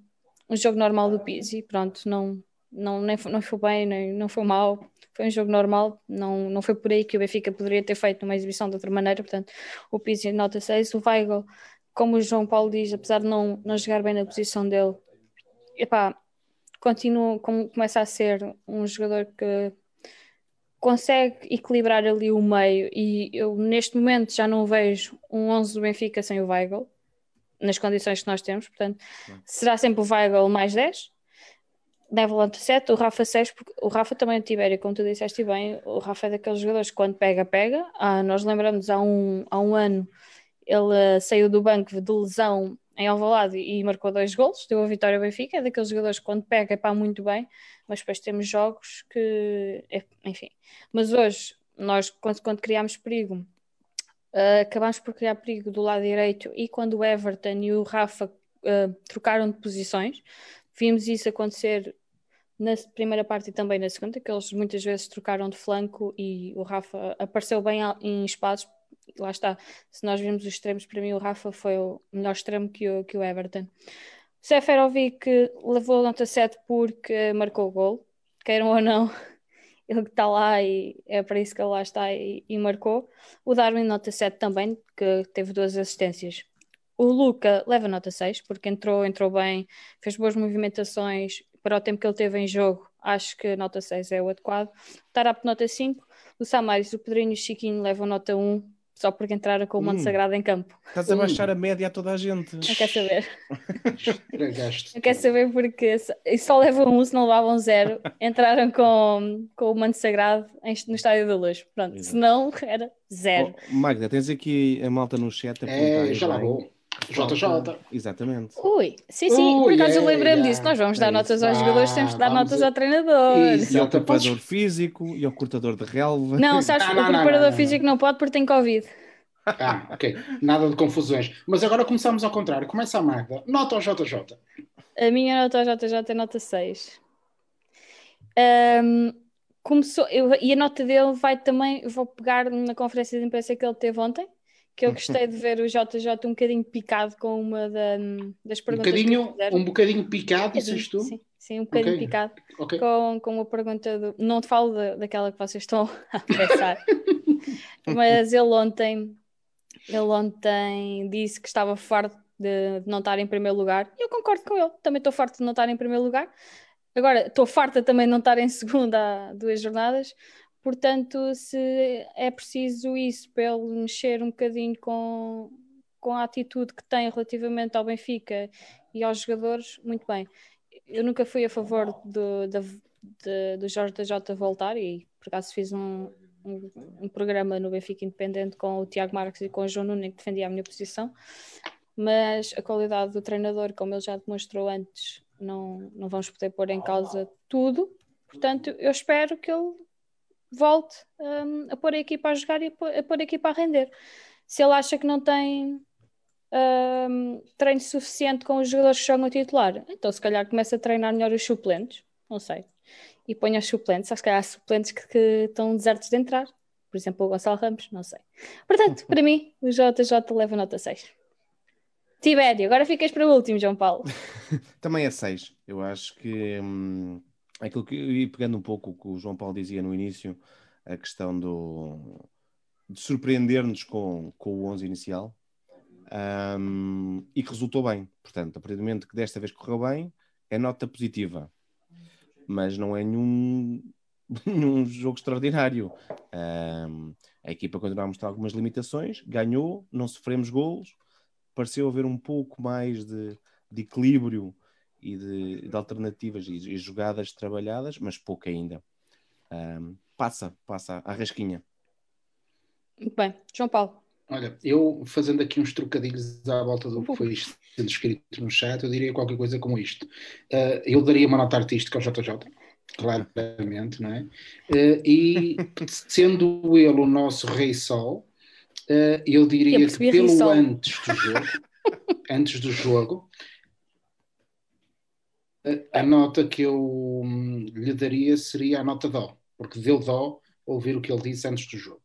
um jogo normal do Pizzi, pronto, não, não, nem foi, não foi bem, nem, não foi mal, foi um jogo normal, não, não foi por aí que o Benfica poderia ter feito uma exibição de outra maneira, portanto o Pizzi nota 6, o Weigl, como o João Paulo diz, apesar de não, não jogar bem na posição dele, epá, continua, começa a ser um jogador que consegue equilibrar ali o meio e eu neste momento já não vejo um 11 do Benfica sem o Weigl nas condições que nós temos, portanto será sempre o Weigl mais 10 Neveland 7, o Rafa 6, porque o Rafa também é Tibério, como tu disseste bem, o Rafa é daqueles jogadores que quando pega, pega. Ah, nós lembramos há um, há um ano ele saiu do banco de lesão em Alvalade e marcou dois gols, deu a vitória ao Benfica, é daqueles jogadores que quando pega para muito bem, mas depois temos jogos que, é, enfim. Mas hoje, nós quando, quando criámos perigo, uh, acabámos por criar perigo do lado direito e quando o Everton e o Rafa uh, trocaram de posições, vimos isso acontecer na primeira parte e também na segunda, que eles muitas vezes trocaram de flanco e o Rafa apareceu bem em espaços lá está, se nós vimos os extremos, para mim o Rafa foi o melhor extremo que o, que o Everton. Seferovic levou nota 7 porque marcou o gol, queiram ou não, [laughs] ele que está lá e é para isso que ele lá está e, e, marcou. O Darwin nota 7 também, que teve duas assistências. O Luca leva nota 6 porque entrou, entrou bem, fez boas movimentações para o tempo que ele teve em jogo. Acho que nota 6 é o adequado. Tarap nota 5. O Samaris, o Pedrinho e o Chiquinho levam nota 1 só porque entraram com o manto hum. sagrado em campo. Estás a baixar hum. a média a toda a gente. Não quer saber. [laughs] não quer saber porque e só levam um se não levavam zero. [laughs] Entraram com, com o manto sagrado no Estádio da Luz. Pronto, se não era zero. Oh, Magda, tens aqui a malta no chat a É, já lá vou. JJ. Exatamente. Ui, sim, sim, Ui, por acaso eu lembrei-me disso. Nós vamos dar é notas aos jogadores, temos que dar notas ao treinador. E ao preparador físico e ao cortador de relva. Não, [laughs] sabes, não, não, o preparador não, físico não pode porque tem Covid. Ah, ok. Nada de confusões. Mas agora começamos ao contrário. Começa a Magda. Nota ao JJ. A minha nota ao JJ é nota 6. Um, começou, eu, e a nota dele vai também, vou pegar na conferência de imprensa que ele teve ontem, que eu [laughs] gostei de ver o JJ um bocadinho picado com uma da, das perguntas. Um bocadinho, um bocadinho picado, disseste tu? Sim, sim, um bocadinho okay. picado okay. Com, com a pergunta do. Não te falo de, daquela que vocês estão [laughs] a pensar, [laughs] mas ele ontem ele ontem disse que estava farto de, não estar em primeiro lugar. E eu concordo com ele, também estou farto de não estar em primeiro lugar. Agora, estou farta também de não estar em segunda há duas jornadas. Portanto, se é preciso isso para ele mexer um bocadinho com, com a atitude que tem relativamente ao Benfica e aos jogadores, muito bem. Eu nunca fui a favor do, do, Jorge da Jota voltar e por acaso fiz um, um, um, programa no Benfica Independente com o Tiago Marques e com o João Nunes que defendia a minha posição, mas a qualidade do treinador, como ele já demonstrou antes, não, não vamos poder pôr em causa tudo. Portanto, eu espero que ele volte um, a pôr a equipa a jogar e a pôr, a pôr a equipa a render. Se ele acha que não tem um, treino suficiente com os jogadores que jogam titular, então se calhar começa a treinar melhor os suplentes, não sei e ponha os suplentes. Acho que há suplentes que, que estão desertos de entrar. Por exemplo, o Gonçalo Ramos, não sei. Portanto, [laughs] para mim, o JJ leva nota 6. Tibério, agora ficas para o último, João Paulo. [laughs] Também é 6. Eu acho que hum, aquilo que, e pegando um pouco o que o João Paulo dizia no início, a questão do, de surpreender-nos com, com o 11 inicial um, e que resultou bem. Portanto, a partir do momento que desta vez correu bem, é nota positiva, mas não é nenhum, [laughs] nenhum jogo extraordinário. Um, a equipa continua a mostrar algumas limitações, ganhou, não sofremos golos, pareceu haver um pouco mais de, de equilíbrio e de, de alternativas e, e, jogadas trabalhadas, mas pouco ainda. Um, passa, passa a rasquinha. Muito bem, João Paulo. Olha, eu fazendo aqui uns trocadilhos à volta do que foi sendo escrito no chat, eu diria qualquer coisa como isto. Uh, eu daria uma nota artística ao JJ, claramente, não é? Uh, e [laughs] sendo ele o nosso Rei Sol, uh, eu diria eu que pelo antes do jogo, antes do jogo, a nota que eu hum, lhe daria seria a nota Dó, porque deu Dó ouvir o que ele disse antes do jogo.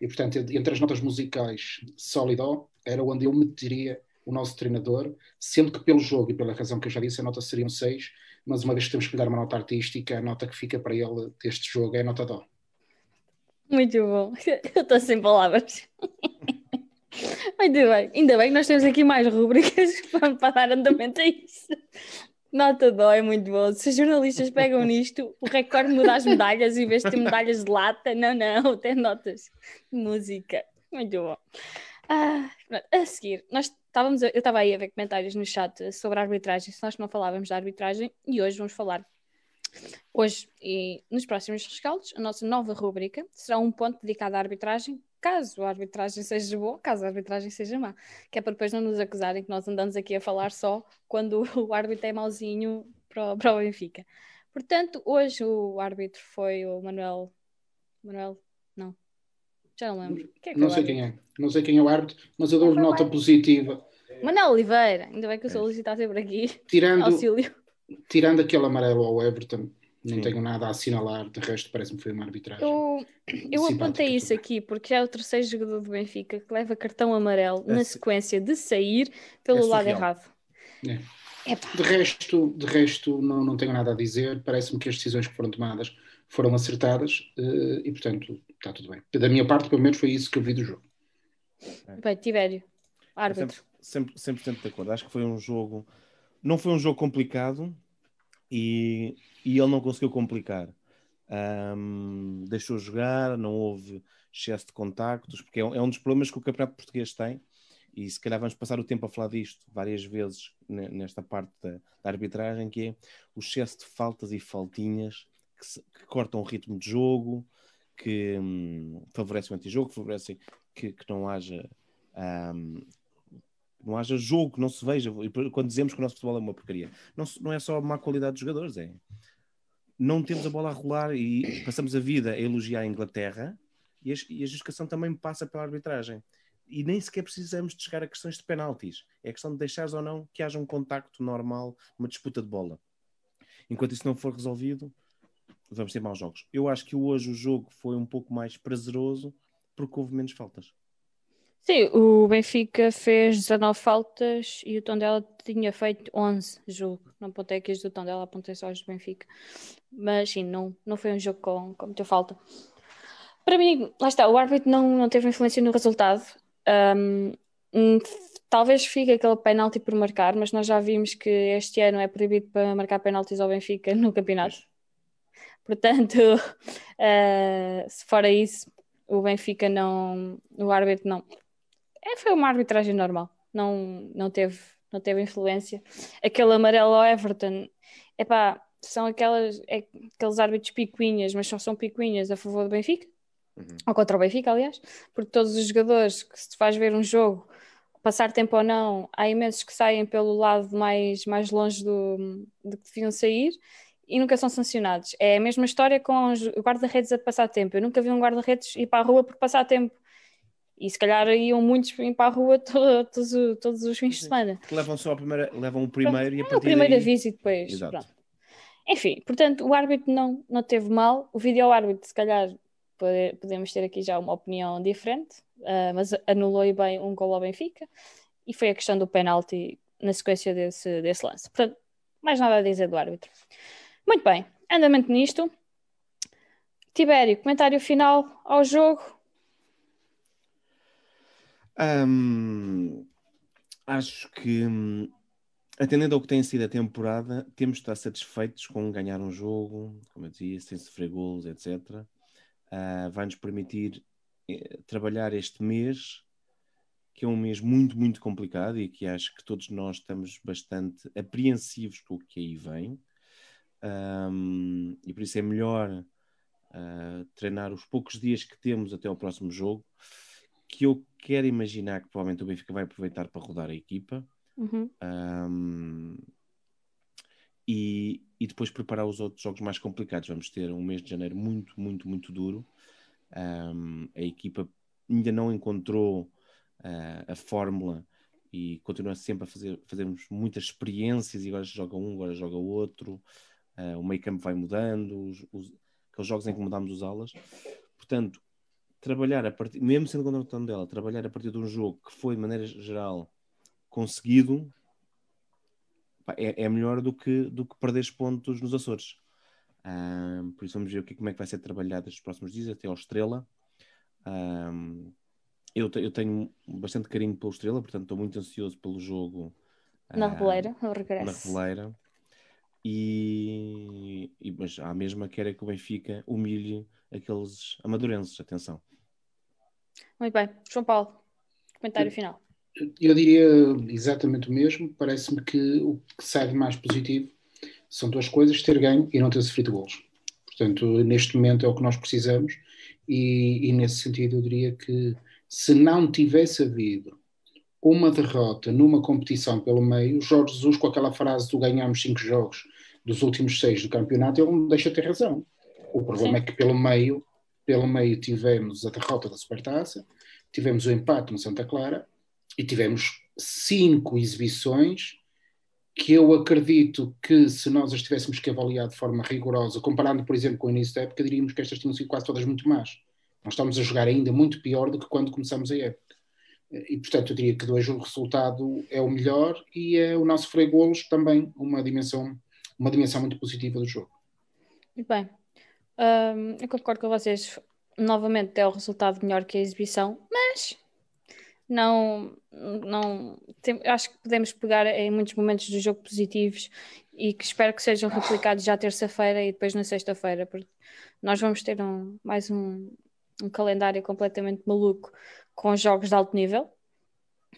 E, portanto, entre as notas musicais Sol e Dó, era onde eu meteria o nosso treinador, sendo que pelo jogo e pela razão que eu já disse, a nota seria um 6, mas uma vez que temos que lhe dar uma nota artística, a nota que fica para ele deste jogo é a nota Dó. Muito bom, [laughs] eu estou sem palavras. [laughs] Muito bem, ainda bem que nós temos aqui mais rubricas [laughs] para dar andamento a isso. Nota dó é muito bom. Se os jornalistas pegam nisto, o recorde muda as medalhas em vez de ter medalhas de lata. Não, não, [laughs] tem notas de música. Muito bom. Ah, a seguir, nós estávamos, eu estava aí a ver comentários no chat sobre a arbitragem, se nós não falávamos da arbitragem, e hoje vamos falar. Hoje e nos próximos rescaldos, a nossa nova rubrica será um ponto dedicado à arbitragem caso a arbitragem seja boa, caso a arbitragem seja má. Que é para depois não nos acusarem que nós andamos aqui a falar só quando [laughs] o árbitro é mauzinho para, para o Benfica. Portanto, hoje o árbitro foi o Manuel. Manuel? Não. Já não lembro. Quem é não sei quem é. Não sei quem é o árbitro, mas eu dou-lhe nota positiva. Manuel Oliveira, ainda bem que o Luís está sempre aqui. Tirando, Auxílio. tirando aquele amarelo ao Everton, não tenho nada a assinalar, de resto parece-me que foi uma arbitragem. Eu, eu apontei isso aqui porque é o terceiro jogador do Benfica que leva cartão amarelo é na sequência de sair pelo é lado errado. É. De resto, de resto não, não tenho nada a dizer. Parece-me que as decisões que foram tomadas foram acertadas uh, e, portanto, está tudo bem. Da minha parte, pelo menos, foi isso que eu vi do jogo. É. Bem, Tivério, árbitro. Sempre, 100% de acordo. Acho que foi um jogo. Não foi um jogo complicado, e, e ele não conseguiu complicar. Um, deixou jogar, não houve excesso de contactos, porque é um, é um, dos problemas que o campeonato português tem, e se calhar vamos passar o tempo a falar disto várias vezes nesta parte da, da arbitragem, que é o excesso de faltas e faltinhas que, se, que cortam o ritmo de jogo, que hum, favorecem o antijogo, que favorecem que, que não haja não haja jogo, que não se veja. Quando dizemos que o nosso futebol é uma porcaria, não, não é só má qualidade de jogadores, é. Não temos a bola a rolar e passamos a vida a elogiar a Inglaterra e a, e a justificação também passa pela arbitragem. E nem sequer precisamos de chegar a questões de penaltis. É questão de deixares ou não que haja um contacto normal, uma disputa de bola. Enquanto isso não for resolvido, vamos ter maus jogos. Eu acho que hoje o jogo foi um pouco mais prazeroso porque houve menos faltas. Sim, o Benfica fez 19 faltas e o Tondela tinha feito 11, julgo. Não apontei aqui as do Tondela, apontei só as do Benfica. Mas sim, não, não foi um jogo com, com muita falta. Para mim, lá está, o árbitro não, não teve influência no resultado. Um, talvez fique aquele penalti por marcar, mas nós já vimos que este ano é proibido para marcar penaltis ao Benfica no campeonato. Portanto, uh, [laughs] se fora isso, o Benfica não, o árbitro não, é, foi uma arbitragem normal, não, não, teve, não teve influência. Aquele amarelo ao Everton, é pá, são aquelas, é, aqueles árbitros picuinhas, mas só são picuinhas a favor do Benfica, uhum. ou contra o Benfica, aliás, porque todos os jogadores que se faz ver um jogo, passar tempo ou não, há imensos que saem pelo lado mais, mais longe do, do que deviam sair e nunca são sancionados. É a mesma história com os guarda-redes a passar tempo. Eu nunca vi um guarda-redes ir para a rua por passar tempo. E se calhar iam muitos para a rua [laughs] todos, todos os fins de semana. Levam só a primeira, levam o primeiro e a é, partir o primeiro daí... aviso e depois. Exato. Pronto. Enfim, portanto, o árbitro não, não teve mal. O vídeo árbitro, se calhar, pode, podemos ter aqui já uma opinião diferente, uh, mas anulou bem um gol ao Benfica e foi a questão do penalti na sequência desse, desse lance. Portanto, mais nada a dizer do árbitro. Muito bem, andamento nisto. Tibério, comentário final ao jogo. Um, acho que, atendendo ao que tem sido a temporada, temos de estar satisfeitos com ganhar um jogo, como eu dizia, sem sofrer gols, etc. Uh, ah, vai nos permitir eh, trabalhar este mês, que é um mês muito, muito complicado e que acho que todos nós estamos bastante apreensivos com o que aí vem. Um, e por isso é melhor uh, treinar os poucos dias que temos até ao próximo jogo, que eu quero imaginar que provavelmente o Benfica vai aproveitar para rodar a equipa. Uhum. Um, e, e, depois preparar os outros jogos mais complicados. Vamos ter um mês de janeiro muito, muito, muito duro. Um, a equipa ainda não encontrou uh, a fórmula e continua sempre a fazer fazermos muitas experiências e agora joga um, agora joga o outro. Uh, o meio campo vai mudando, os, os, aqueles jogos em que mudamos os alas. Portanto, trabalhar a partir, mesmo sendo contra o tom dela, trabalhar a partir de um jogo que foi de maneira geral conseguido pá, é, é, melhor do que, do que perder pontos nos Açores. Um, por isso vamos ver como é que vai ser trabalhado estes próximos dias, até ao Estrela. Um, eu, eu, tenho bastante carinho pelo Estrela, portanto estou muito ansioso pelo jogo. Na Reveleira, o regresso. Na Reveleira. E, e, mas a mesma quer é que o Benfica humilhe aqueles amadurenses, atenção. Muito bem, João Paulo, comentário final. Eu diria exatamente o mesmo. Parece-me que o que sai de mais positivo são duas coisas: ter ganho e não ter sofrido golos. Portanto, neste momento é o que nós precisamos, e, e nesse sentido eu diria que se não tivesse havido uma derrota numa competição pelo meio, Jorge Jesus, com aquela frase do ganhamos cinco jogos dos últimos seis do campeonato, ele não deixa ter razão. O problema Sim. é que pelo meio, pelo meio tivemos a derrota da Supertaça, tivemos o empate no Santa Clara e tivemos cinco exibições que eu acredito que se nós as tivéssemos que avaliar de forma rigorosa, comparando, por exemplo, com o início da época, diríamos que estas tinham sido quase todas muito más. Nós estamos a jogar ainda muito pior do que quando começamos a época. E, portanto, eu diria que hoje o resultado é o melhor e é o nosso freio golos também uma dimensão, uma dimensão muito positiva do jogo. Muito bem. Um, eu concordo com vocês. Novamente é o resultado melhor que a exibição, mas não, não tem, acho que podemos pegar em muitos momentos do jogo positivos e que espero que sejam replicados já terça-feira e depois na sexta-feira, porque nós vamos ter um, mais um, um calendário completamente maluco com jogos de alto nível.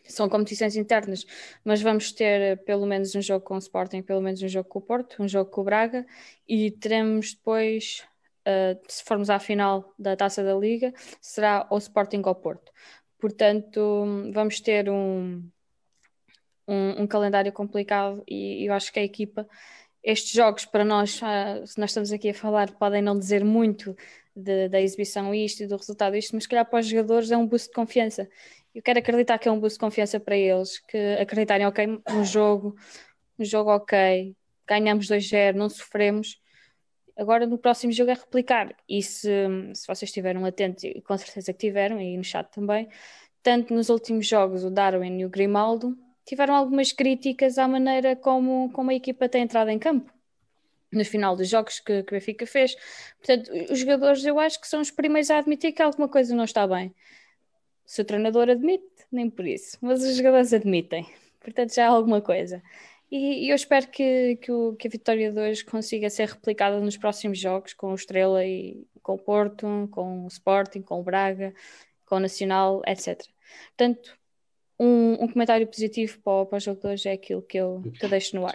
São competições internas, mas vamos ter pelo menos um jogo com o Sporting, pelo menos um jogo com o Porto, um jogo com o Braga e teremos depois, uh, se formos à final da Taça da Liga, será o Sporting ou Porto. Portanto, vamos ter um, um, um calendário complicado e eu acho que a equipa, estes jogos para nós, uh, se nós estamos aqui a falar, podem não dizer muito de, da exibição isto e do resultado isto, mas calhar para os jogadores é um boost de confiança. Eu quero acreditar que é um boost de confiança para eles, que acreditarem, ok, um jogo, um jogo ok, ganhamos 2-0, não sofremos. Agora no próximo jogo é replicar. E se, se vocês estiveram atentos, e com certeza que tiveram, e no chat também, tanto nos últimos jogos o Darwin e o Grimaldo tiveram algumas críticas à maneira como, como a equipa tem entrado em campo no final dos jogos que, que o Benfica fez. Portanto, os jogadores eu acho que são os primeiros a admitir que alguma coisa não está bem. Se o treinador admite, nem por isso, mas os jogadores admitem. Portanto, já há alguma coisa. E, e eu espero que, que, o, que, a vitória de hoje consiga ser replicada nos próximos jogos com o Estrela e com o Porto, com o Sporting, com o Braga, com o Nacional, etc. Portanto, um, um comentário positivo para, para os jogadores é aquilo que eu, que eu deixo no ar.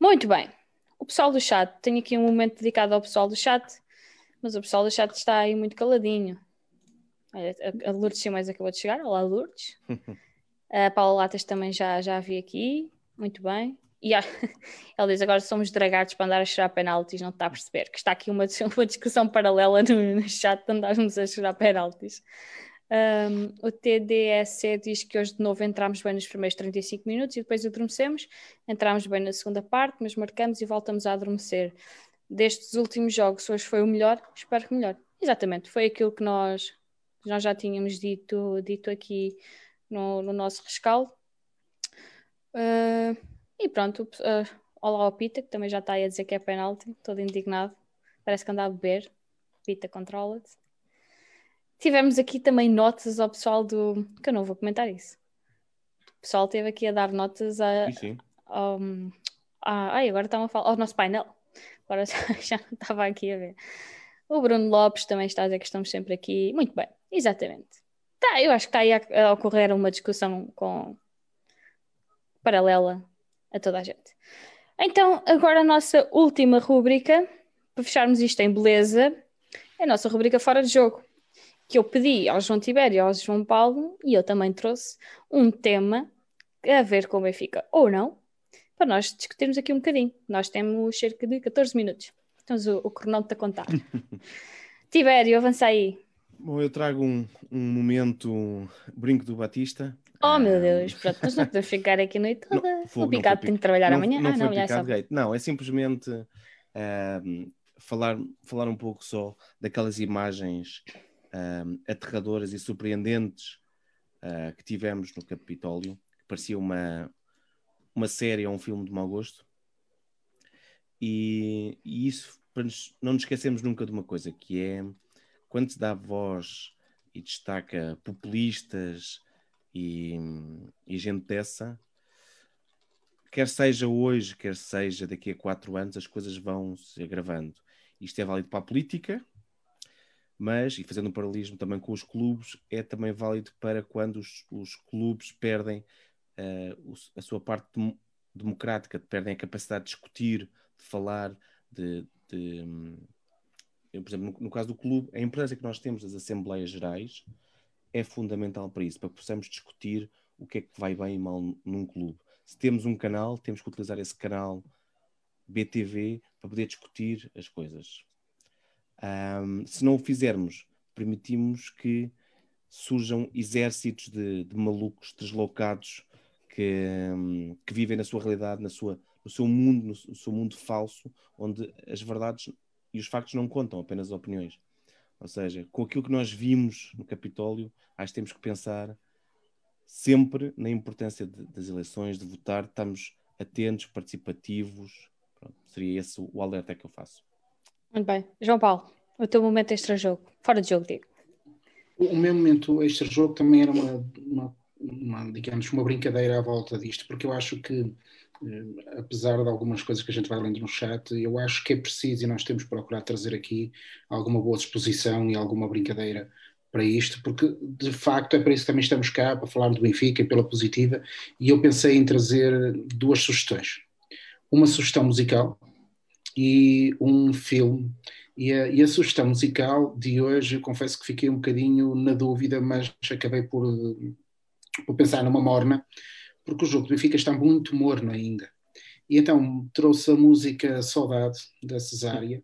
Muito bem o pessoal do chat, tenho aqui um momento dedicado ao pessoal do chat, mas o pessoal do chat está aí muito caladinho. A Lourdes Simões acabou de chegar. Olá, Lourdes. [laughs] A Paula Latas também já, já vi aqui. Muito bem. E [laughs] ela diz agora somos dragados para andar a chorar penaltis, não está a perceber que está aqui uma, [laughs] uma discussão paralela no, no chat de andarmos a chorar penaltis. Um, o TDSC diz que hoje de novo entramos bem nos primeiros 35 minutos e depois adormecemos. Entramos bem na segunda parte, mas marcamos e voltamos a adormecer. Destes últimos jogos, hoje foi o melhor, espero que melhor. Exatamente, foi aquilo que nós, nós já tínhamos dito, dito aqui no, no nosso rescaldo. Uh, e pronto, uh, Olá ao Pita, que também já está aí a dizer que é penalti, todo indignado. Parece que anda a beber. Pita, controla-te. Tivemos aqui também notas ao pessoal do. que eu não vou comentar isso. O pessoal esteve aqui a dar notas a. Sim, a- ai, agora estão a falar. ao nosso painel. Agora [laughs] já, já não estava aqui a ver. O Bruno Lopes também está a dizer que estamos sempre aqui. Muito bem, exatamente. Tá, eu acho que está aí a, a ocorrer uma discussão com paralela a toda a gente. Então, agora a nossa última rúbrica, para fecharmos isto em beleza, é a nossa rubrica Fora de Jogo, que eu pedi ao João Tibério e ao João Paulo, e eu também trouxe um tema a ver com o Benfica, ou não, para nós discutirmos aqui um bocadinho. Nós temos cerca de 14 minutos. Temos o, o cronómetro a contar. [laughs] Tibério, avança aí. Bom, eu trago um, um momento brinco do Batista. Oh meu Deus, pronto, nós não [laughs] podemos ficar aqui a noite toda. Não, fogo, o Picado foi tem que trabalhar não, amanhã. Não ah, foi não, já picado gate. Não, é simplesmente ahm, falar, falar um pouco só daquelas imagens ahm, aterradoras e surpreendentes ah, que tivemos no Capitólio, que parecia uma, uma série ou um filme de mau gosto. E, e isso, para nos- não nos esquecemos nunca de uma coisa, que é quando se dá voz e destaca populistas e, e gente dessa, quer seja hoje, quer seja daqui a quatro anos, as coisas vão se agravando. Isto é válido para a política, mas, e fazendo um paralelismo também com os clubes, é também válido para quando os, os clubes perdem o- a sua parte dem- democrática, perdem a capacidade de discutir, de falar, de. de, hum, eu, por exemplo, no, no caso do clube, a importância que nós temos das Assembleias Gerais é fundamental para isso, para que possamos discutir o que é que vai bem e mal num clube. Se temos um canal, temos que utilizar esse canal BTV para poder discutir as coisas. Ahm, se não o fizermos, permitimos que surjam exércitos de, de malucos deslocados que, hum, que vivem na sua realidade, na sua, no seu mundo, no seu mundo falso, onde as verdades e os factos não contam, apenas opiniões. Ou seja, com aquilo que nós vimos no Capitólio, acho que temos que pensar sempre na importância de- das eleições, de votar, estamos atentos, participativos. Pronto, seria esse o alerta que eu faço. Muito bem. João Paulo, o teu momento extra-jogo. Fora de jogo, digo. O meu momento extra-jogo também era uma, uma, uma, digamos, uma brincadeira à volta disto, porque eu acho que, apesar de algumas coisas que a gente vai lendo no chat, eu acho que é preciso e nós temos que procurar trazer aqui alguma boa disposição e alguma brincadeira para isto, porque de facto é para isso que também estamos cá, para falar do Benfica e pela positiva, e eu pensei em trazer duas sugestões. Uma sugestão musical e um filme e a, e a sugestão musical de hoje, confesso que fiquei um bocadinho na dúvida, mas acabei por, eh, por pensar numa morna, porque o jogo do Benfica está muito morno ainda. E então trouxe a música Saudade, da Cesária,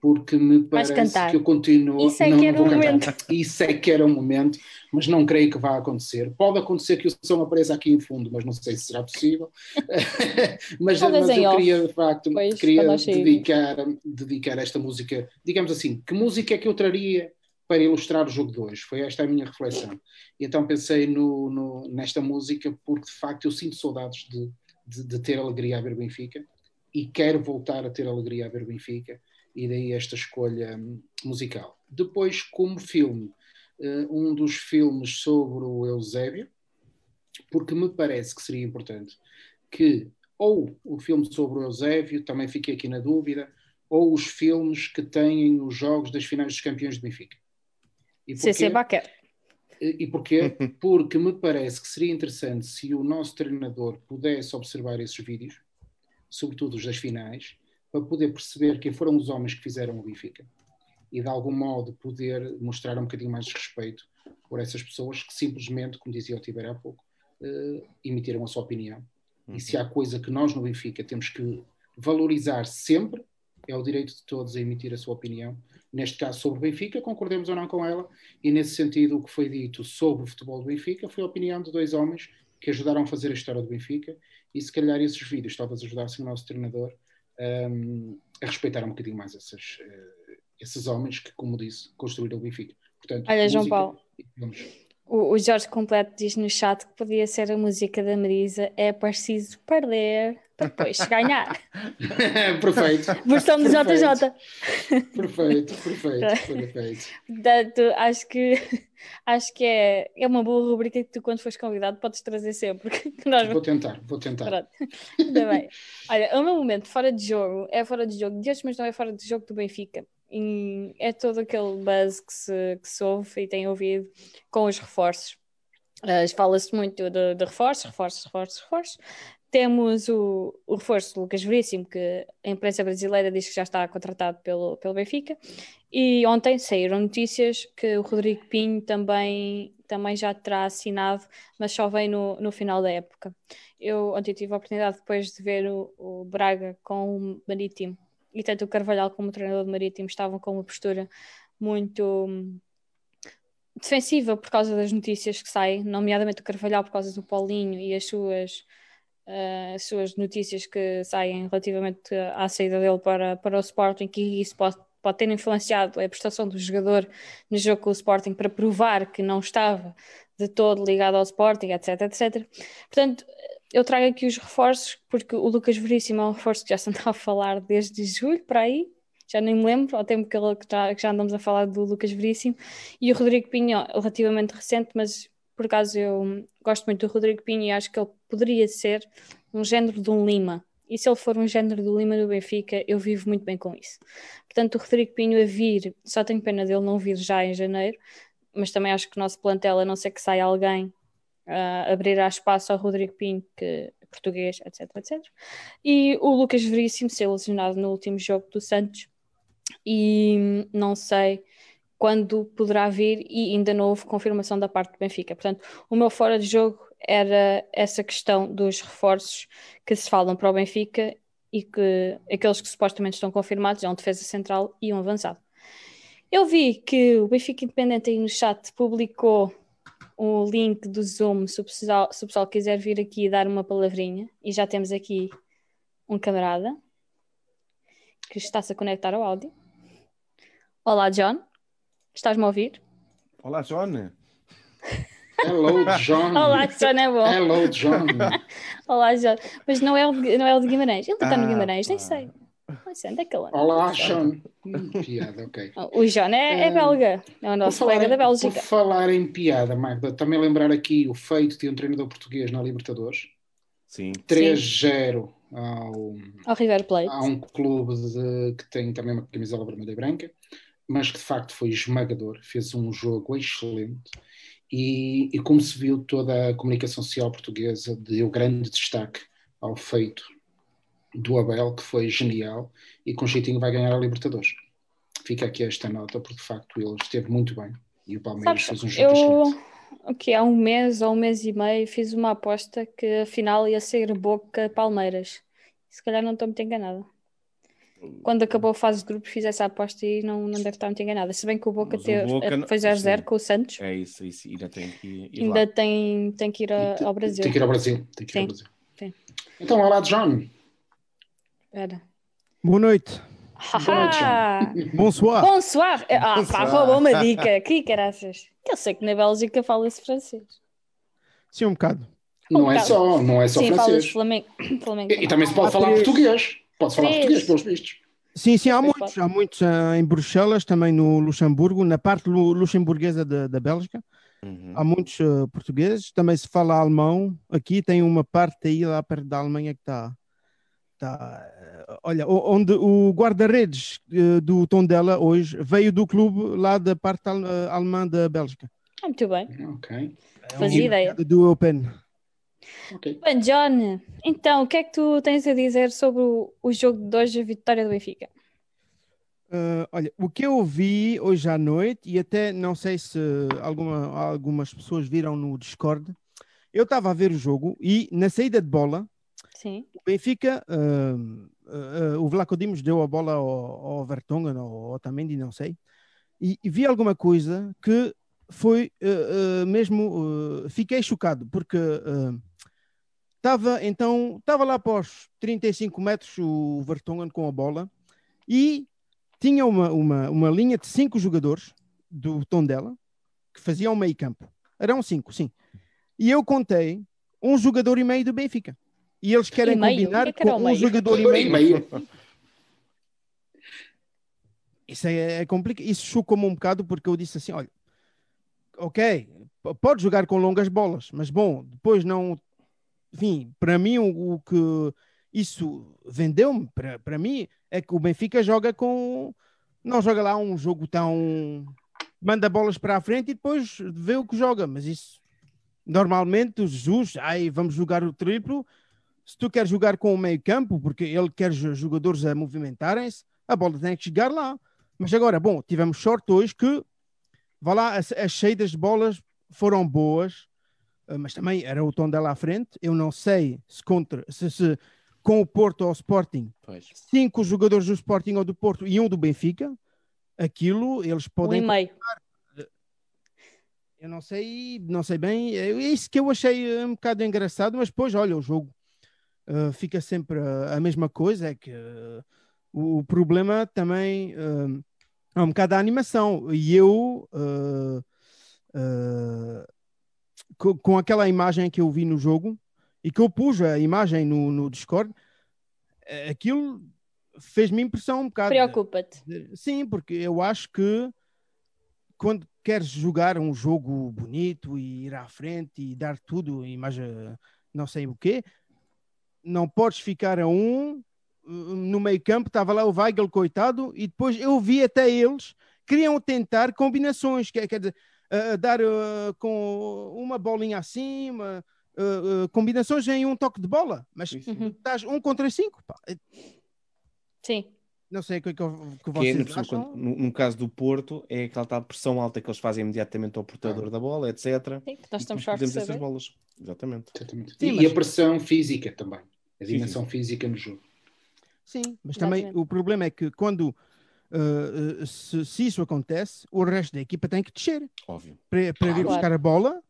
porque me parece que eu continuo. Isso é não, que não era vou o cantar. momento. Isso é que era o momento, mas não creio que vá acontecer. Pode acontecer que o som apareça aqui em fundo, mas não sei se será possível. [laughs] mas, mas eu queria, de facto, depois, queria dedicar, dedicar esta música, digamos assim, que música é que eu traria para ilustrar o jogo de hoje? Foi esta a minha reflexão. E então pensei no, no- nesta música porque, de facto, eu sinto saudades de, de, de ter alegria a ver Benfica e quero voltar a ter alegria a ver Benfica e daí esta escolha hum, musical. Depois, como filme, eh, um dos filmes sobre o Eusébio, porque me parece que seria importante que ou o filme sobre o Eusébio, também fiquei aqui na dúvida, ou os filmes que têm os jogos das finais dos campeões de Benfica. E CC porquê? Baquer. E porquê? [laughs] Porque me parece que seria interessante se o nosso treinador pudesse observar esses vídeos, sobretudo os das finais, para poder perceber quem foram os homens que fizeram o Benfica e de algum modo poder mostrar um bocadinho mais de respeito por essas pessoas que simplesmente, como dizia o Tiber há pouco, eh, emitiram a sua opinião. E se há coisa que nós no Benfica temos que valorizar sempre, é o direito de todos a emitir a sua opinião. Neste caso, sobre o Benfica, concordemos ou não com ela, e nesse sentido, o que foi dito sobre o futebol do Benfica foi a opinião de dois homens que ajudaram a fazer a história do Benfica, e se calhar esses vídeos talvez ajudassem o nosso treinador um, a respeitar um bocadinho mais esses, eh, esses homens que, como disse, construíram o Benfica. Portanto, Olha, João música Paulo. e filmes. O, o Jorge Completo diz no chat que podia ser a música da Marisa. É preciso perder para depois ganhar. [laughs] perfeito. Versão do JJ. Perfeito, perfeito, perfeito. Portanto, acho que, acho que é, é uma boa rubrica que tu, quando fores convidado, podes trazer sempre. [laughs] Nós... Vou tentar, vou tentar. Pronto. Ainda bem. Olha, o meu momento fora de jogo é fora de jogo de hoje, mas não é fora de jogo do Benfica. E é todo aquele buzz que se, que se ouve e tem ouvido com os reforços. Uh, Fala-se muito de, de reforços, reforços, reforços, reforços. Temos o, o reforço do Lucas Veríssimo, que a imprensa brasileira diz que já está contratado pelo, pelo Benfica. E ontem saíram notícias que o Rodrigo Pinho também, também já terá assinado, mas só vem no, no final da época. Eu ontem tive a oportunidade depois de ver o, o Braga com o Marítimo, e tanto o Carvalhal como o treinador do Marítimo estavam com uma postura muito defensiva por causa das notícias que saem, nomeadamente o Carvalhal por causa do Paulinho e as suas as suas notícias que saem relativamente à saída dele para, para o Sporting, que isso pode, pode ter influenciado a prestação do jogador no jogo com o Sporting para provar que não estava de todo ligado ao Sporting, etc, etc. Portanto, eu trago aqui os reforços, porque o Lucas Veríssimo é um reforço que já se andava a falar desde julho, para aí, já nem me lembro, ao tempo que, ele, que, já, que já andamos a falar do Lucas Veríssimo, e o Rodrigo Pinho, relativamente recente, mas por acaso eu gosto muito do Rodrigo Pinho e acho que ele poderia ser um género de um Lima. E se ele for um género do Lima do Benfica, eu vivo muito bem com isso. Portanto, o Rodrigo Pinho a vir, só tenho pena dele não vir já em janeiro, mas também acho que o nosso plantel, a não ser que saia alguém, uh, abrirá espaço ao Rodrigo Pinho, que português, etc, etc. E o Lucas Veríssimo ser lesionado no último jogo do Santos. E não sei quando poderá vir e ainda não houve confirmação da parte do Benfica. Portanto, o meu fora de jogo era essa questão dos reforços que se falam para o Benfica e que aqueles que supostamente estão confirmados é um defesa central e um avançado. Eu vi que o Benfica Independente aí no chat publicou o link do Zoom se o, pessoal, se o pessoal quiser vir aqui dar uma palavrinha e já temos aqui um camarada que está-se a conectar ao áudio. Olá, John. Estás-me a ouvir? Olá, John. Hello, John. [laughs] Olá, John é bom. Hello, John. [laughs] Olá, John. Mas não é o, não é o de Guimarães. Ele está ah, no Guimarães, nem sei. Não sei onde é que ele Olá, John. Hum, piada, ok. [laughs] O John é, é belga. É o nosso colega da Bélgica. Por falar em piada, Magda, também lembrar aqui o feito de um treinador português na Libertadores. Sim. 3-0 ao, ao River Plate. Há um clube de, que tem também uma camisola vermelha e branca mas que de facto foi esmagador, fez um jogo excelente e, e como se viu toda a comunicação social portuguesa deu grande destaque ao feito do Abel, que foi genial e com jeitinho vai ganhar a Libertadores. Fica aqui esta nota, porque de facto ele esteve muito bem e o Palmeiras Sabes, fez um jogo eu... excelente. Ok, há um mês ou um mês e meio fiz uma aposta que afinal ia ser Boca Palmeiras. Se calhar não estou muito enganada quando acabou a fase de grupos, fiz essa aposta e não, não deve estar muito enganada. Se bem que o Boca, teve, Boca foi 0-0 com o Santos. É isso, isso. Ainda tem que ir, ainda tem, tem que ir a, ao Brasil. Tem que ir ao Brasil. Tem que ir Sim. ao Brasil. Sim. Então, olá, John. Espera. Boa noite. Bonsoir. Bonsoir. Ah, Bonsoir. pá, roubou uma [laughs] dica. Que caraças. Eu sei que na Bélgica fala-se francês. Sim, um bocado. Um não é bocado. é só, não é só Sim, francês. Sim, Flamengo. Flamengo e, e, também se pode falar português. Pode falar português, pelos vistos. Sim, sim, há muitos, há muitos uh, em Bruxelas, também no Luxemburgo, na parte luxemburguesa da Bélgica. Uhum. Há muitos uh, portugueses, também se fala alemão. Aqui tem uma parte aí lá perto da Alemanha que está. Tá, uh, olha, onde o guarda-redes uh, do Tondela hoje veio do clube lá da parte al alemã da Bélgica. Ah, muito bem. Ok. Fazia ideia. Do Open. Okay. Bem, John, então o que é que tu tens a dizer sobre o, o jogo de hoje, a vitória do Benfica? Uh, olha, o que eu vi hoje à noite, e até não sei se alguma, algumas pessoas viram no Discord, eu estava a ver o jogo e na saída de bola, Sim. o Benfica, uh, uh, o Vlaco Dimos deu a bola ao, ao Vertonghen ou ao Tamendi, não sei, e, e, vi alguma coisa que foi mesmo, fiquei chocado, porque Estava então, estava lá após 35 metros o Vertonghen com a bola e tinha uma, uma, uma linha de cinco jogadores do tom dela que faziam meio campo. Eram cinco, sim. E eu contei um jogador e meio do Benfica. e eles querem combinar que é que com um jogador e meio. Isso é, é complicado. Isso chocou-me um bocado porque eu disse assim: olha, ok, pode jogar com longas bolas, mas bom, depois não. Enfim, para mim, o, o que isso vendeu-me, para mim, é que o Benfica joga com. Não joga lá um jogo tão. Manda bolas para a frente e depois vê o que joga, mas isso. Normalmente, o Jesus, aí vamos jogar o triplo. Se tu queres jogar com o meio campo, porque ele quer jogadores a movimentarem-se, a bola tem que chegar lá. Mas agora, bom, tivemos sorte hoje que, vá lá, as, as saídas de bolas foram boas, mas também era o tom dela à frente. Eu não sei se contra, se, se com o Porto ou o Sporting, pois. cinco jogadores do Sporting ou do Porto e um do Benfica, aquilo eles podem. Um e meio. Eu não sei, não sei bem. É isso que eu achei um bocado engraçado, mas depois, olha, o jogo uh, fica sempre a, a, mesma coisa. É que uh, o, o, problema também uh, é um bocado a animação. E eu, uh, uh, com, com, aquela imagem que eu vi no jogo e que eu pus a imagem no, no Discord, aquilo fez-me impressão um bocado. Preocupa-te. Sim, porque eu acho que quando queres jogar um jogo bonito e ir à frente e dar tudo, imagem não sei o quê, não podes ficar a um no meio campo, estava lá o Weigl, coitado, e depois eu vi até eles queriam tentar combinações, quer, quer dizer, uh, dar uh, com uma bolinha acima, uh, combinações em um toque de bola, mas uhum. estás um contra cinco. Pá. Sim. Não sei o que, é que, que vocês que é, no, no, no, caso do Porto, é aquela tal pressão alta que eles fazem imediatamente ao portador ah. da bola, etc. Sim, nós estamos fortes essas bolas. Exatamente. Exatamente. Sim, e mas... a pressão física também. A dimensão sim, física no jogo. Sim, mas também o problema é que quando uh, se, se, isso acontece, o resto da equipa tem que descer. Óbvio. Para, para vir buscar a bola,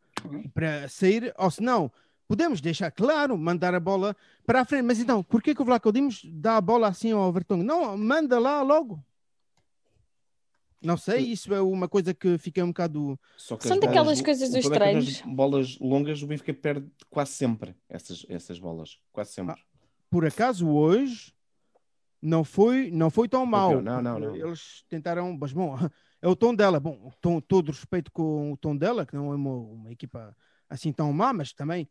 para sair, ou se não, podemos deixar claro, mandar a bola para a frente. Mas então, por que, que o Vlaco Dimos dá a bola assim ao Vertonghen? Não, manda lá logo. Não sei, isso é uma coisa que fica um bocado. São daquelas coisas dos é treinos. É bolas longas, o Benfica perde quase sempre essas, essas bolas. Quase sempre. Ah, por acaso, hoje, não foi, não foi tão mal. Não, não, não. Eles tentaram, mas bom, [laughs] é o tom dela. Bom, tom, todo respeito com o tom dela, que não é uma, uma, equipa assim tão má, mas também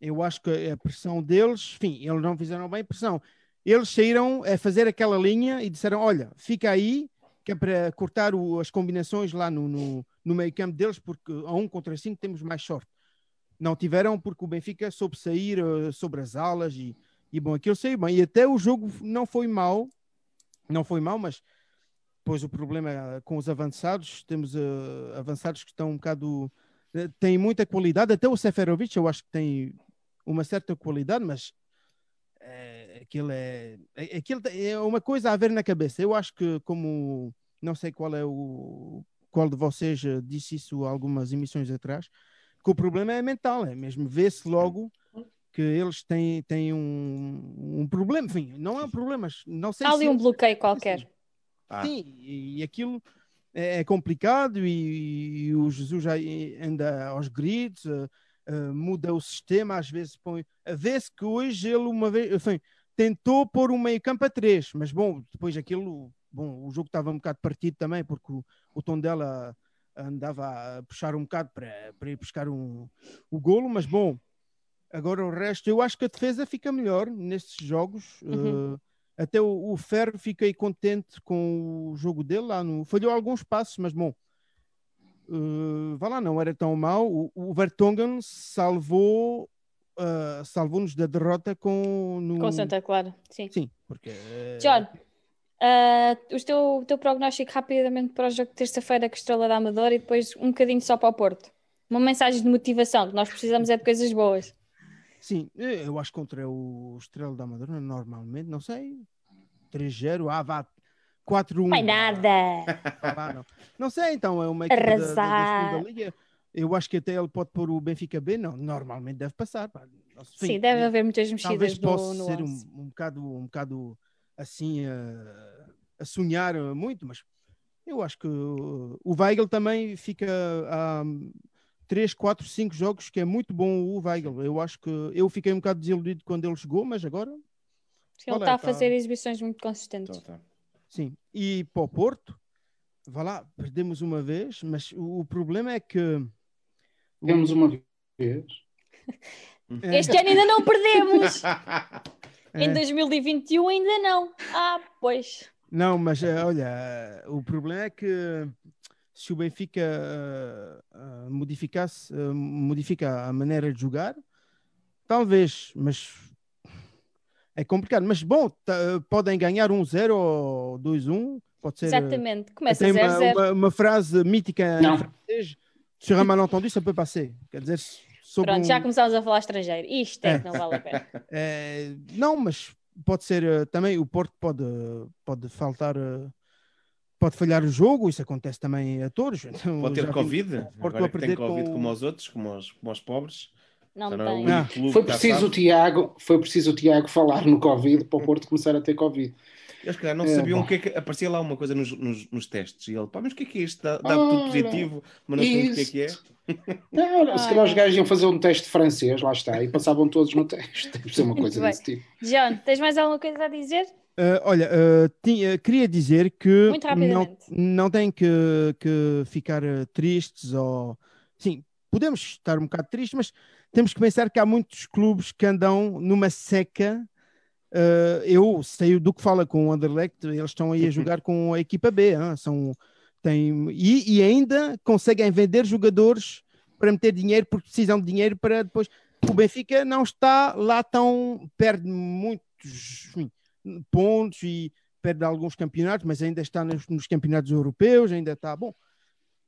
eu acho que a pressão deles, enfim, eles não fizeram bem pressão. Eles saíram a fazer aquela linha e disseram: Olha, fica aí, que é para cortar o, as combinações lá no, no, no meio campo deles, porque a um contra cinco temos mais sorte. Não tiveram, porque o Benfica soube sair uh, sobre as alas e e bom, aquilo saiu bem. E até o jogo não foi mal, não foi mal, mas depois o problema é com os avançados, temos uh, avançados que estão um bocado. Uh, têm muita qualidade, até o Seferovic eu acho que tem uma certa qualidade, mas uh, aquilo, é, aquilo é uma coisa a ver na cabeça. Eu acho que, como não sei qual é o. qual de vocês disse isso algumas emissões atrás, que o problema é mental, é mesmo ver-se logo que eles têm, têm um, um problema, enfim, não é um problema, não sei Há ali se... um é bloqueio qualquer. Ah. Sim, e, e aquilo é, é complicado e, e, o Jesus anda aos gritos, uh, uh, muda o sistema, às vezes põe. Vê-se que hoje ele uma vez enfim, tentou pôr um meio campo a três, mas bom, depois aquilo, bom, o jogo estava um bocado partido também, porque o, o tom dela andava a puxar um bocado para, para ir buscar um, o golo, mas bom, Agora o resto, eu acho que a defesa fica melhor nestes jogos. Uhum. Uh, até o, o, Ferro fiquei contente com o jogo dele lá no. Falhou alguns passos, mas bom. Uh, vá lá, não era tão mal. O, o Vertonghen salvou uh, salvou-nos da derrota com no... com Santa Clara, sim. Sim, porque. John, uh, o teu, teu prognóstico rapidamente para o jogo de terça-feira com Estrela da Amadora e depois um bocadinho só para o Porto. Uma mensagem de motivação, que nós precisamos é de coisas boas. Sim, eu acho que contra o Estrela da Amadora, normalmente, não sei, 3-0, ah, vá, 4-1. Não é nada. Ah, não. não sei, então, é uma equipe da, da, da, segunda liga. Eu acho que até ele pode pôr o Benfica B, não, normalmente deve passar. Enfim, Sim, deve haver muitas mexidas Talvez possa no ser um, um, bocado, um bocado assim a, a, sonhar muito, mas eu acho que o Weigl também fica a, 3, 4, 5 jogos que é muito bom o Weigl. Eu acho que eu fiquei um bocado desiludido quando ele chegou, mas agora. Ele está a fazer exibições muito consistentes. Então, tá. Sim, e para o Porto, vá lá, perdemos uma vez, mas o, o problema é que. Perdemos uma vez. [laughs] Este ano ainda não perdemos. [laughs] em 2021 ainda não. Ah, pois. Não, mas eh, olha, o problema é que se o Benfica uh, modificasse, uh, modifica a maneira de jogar, talvez, mas é complicado. Mas bom, podem ganhar 1-0 um ou 2-1, pode ser. Exatamente, começa a 0 uma, uma, uma, frase mítica não. em francês, sur un malentendu, ça peut passer. Quer dizer, Pronto, um... já começámos a falar estrangeiro. Isto é, é. que não vale a pena. [laughs] É, não, mas pode ser também, o Porto pode, pode faltar pode falhar o jogo, isso acontece também a todos. [laughs] Então, pode ter Covid, agora que tem Covid com... como aos outros, como aos, como aos pobres. Não, não tem. É não. Foi, preciso o Tiago, foi preciso o Tiago falar no Covid para o Porto começar a ter Covid. Eles calhar não é, sabiam o que é que aparecia lá uma coisa nos, nos, nos, testes e ele, pá, mas o que é que é isto? Dá, dá tudo positivo, mas não sabemos o que é que é. Não, não, se calhar os gajos iam fazer um teste francês, lá está, e passavam todos no teste. [laughs] Deve ser uma coisa desse tipo. John, tens mais alguma coisa a dizer? Uh, olha, uh, tinha, queria dizer que não, não tem que, que ficar uh, tristes ou. Sim, podemos estar um bocado tristes, mas temos que pensar que há muitos clubes que andam numa seca. eu sei do que fala com o Anderlecht, eles estão aí a jogar com a equipa B, hein? são, tem, e, e, ainda conseguem vender jogadores para meter dinheiro porque precisam de dinheiro para depois. O Benfica não está lá tão. perde muitos. Enfim, pontos e perde alguns campeonatos, mas ainda está nos, nos campeonatos europeus, ainda está bom.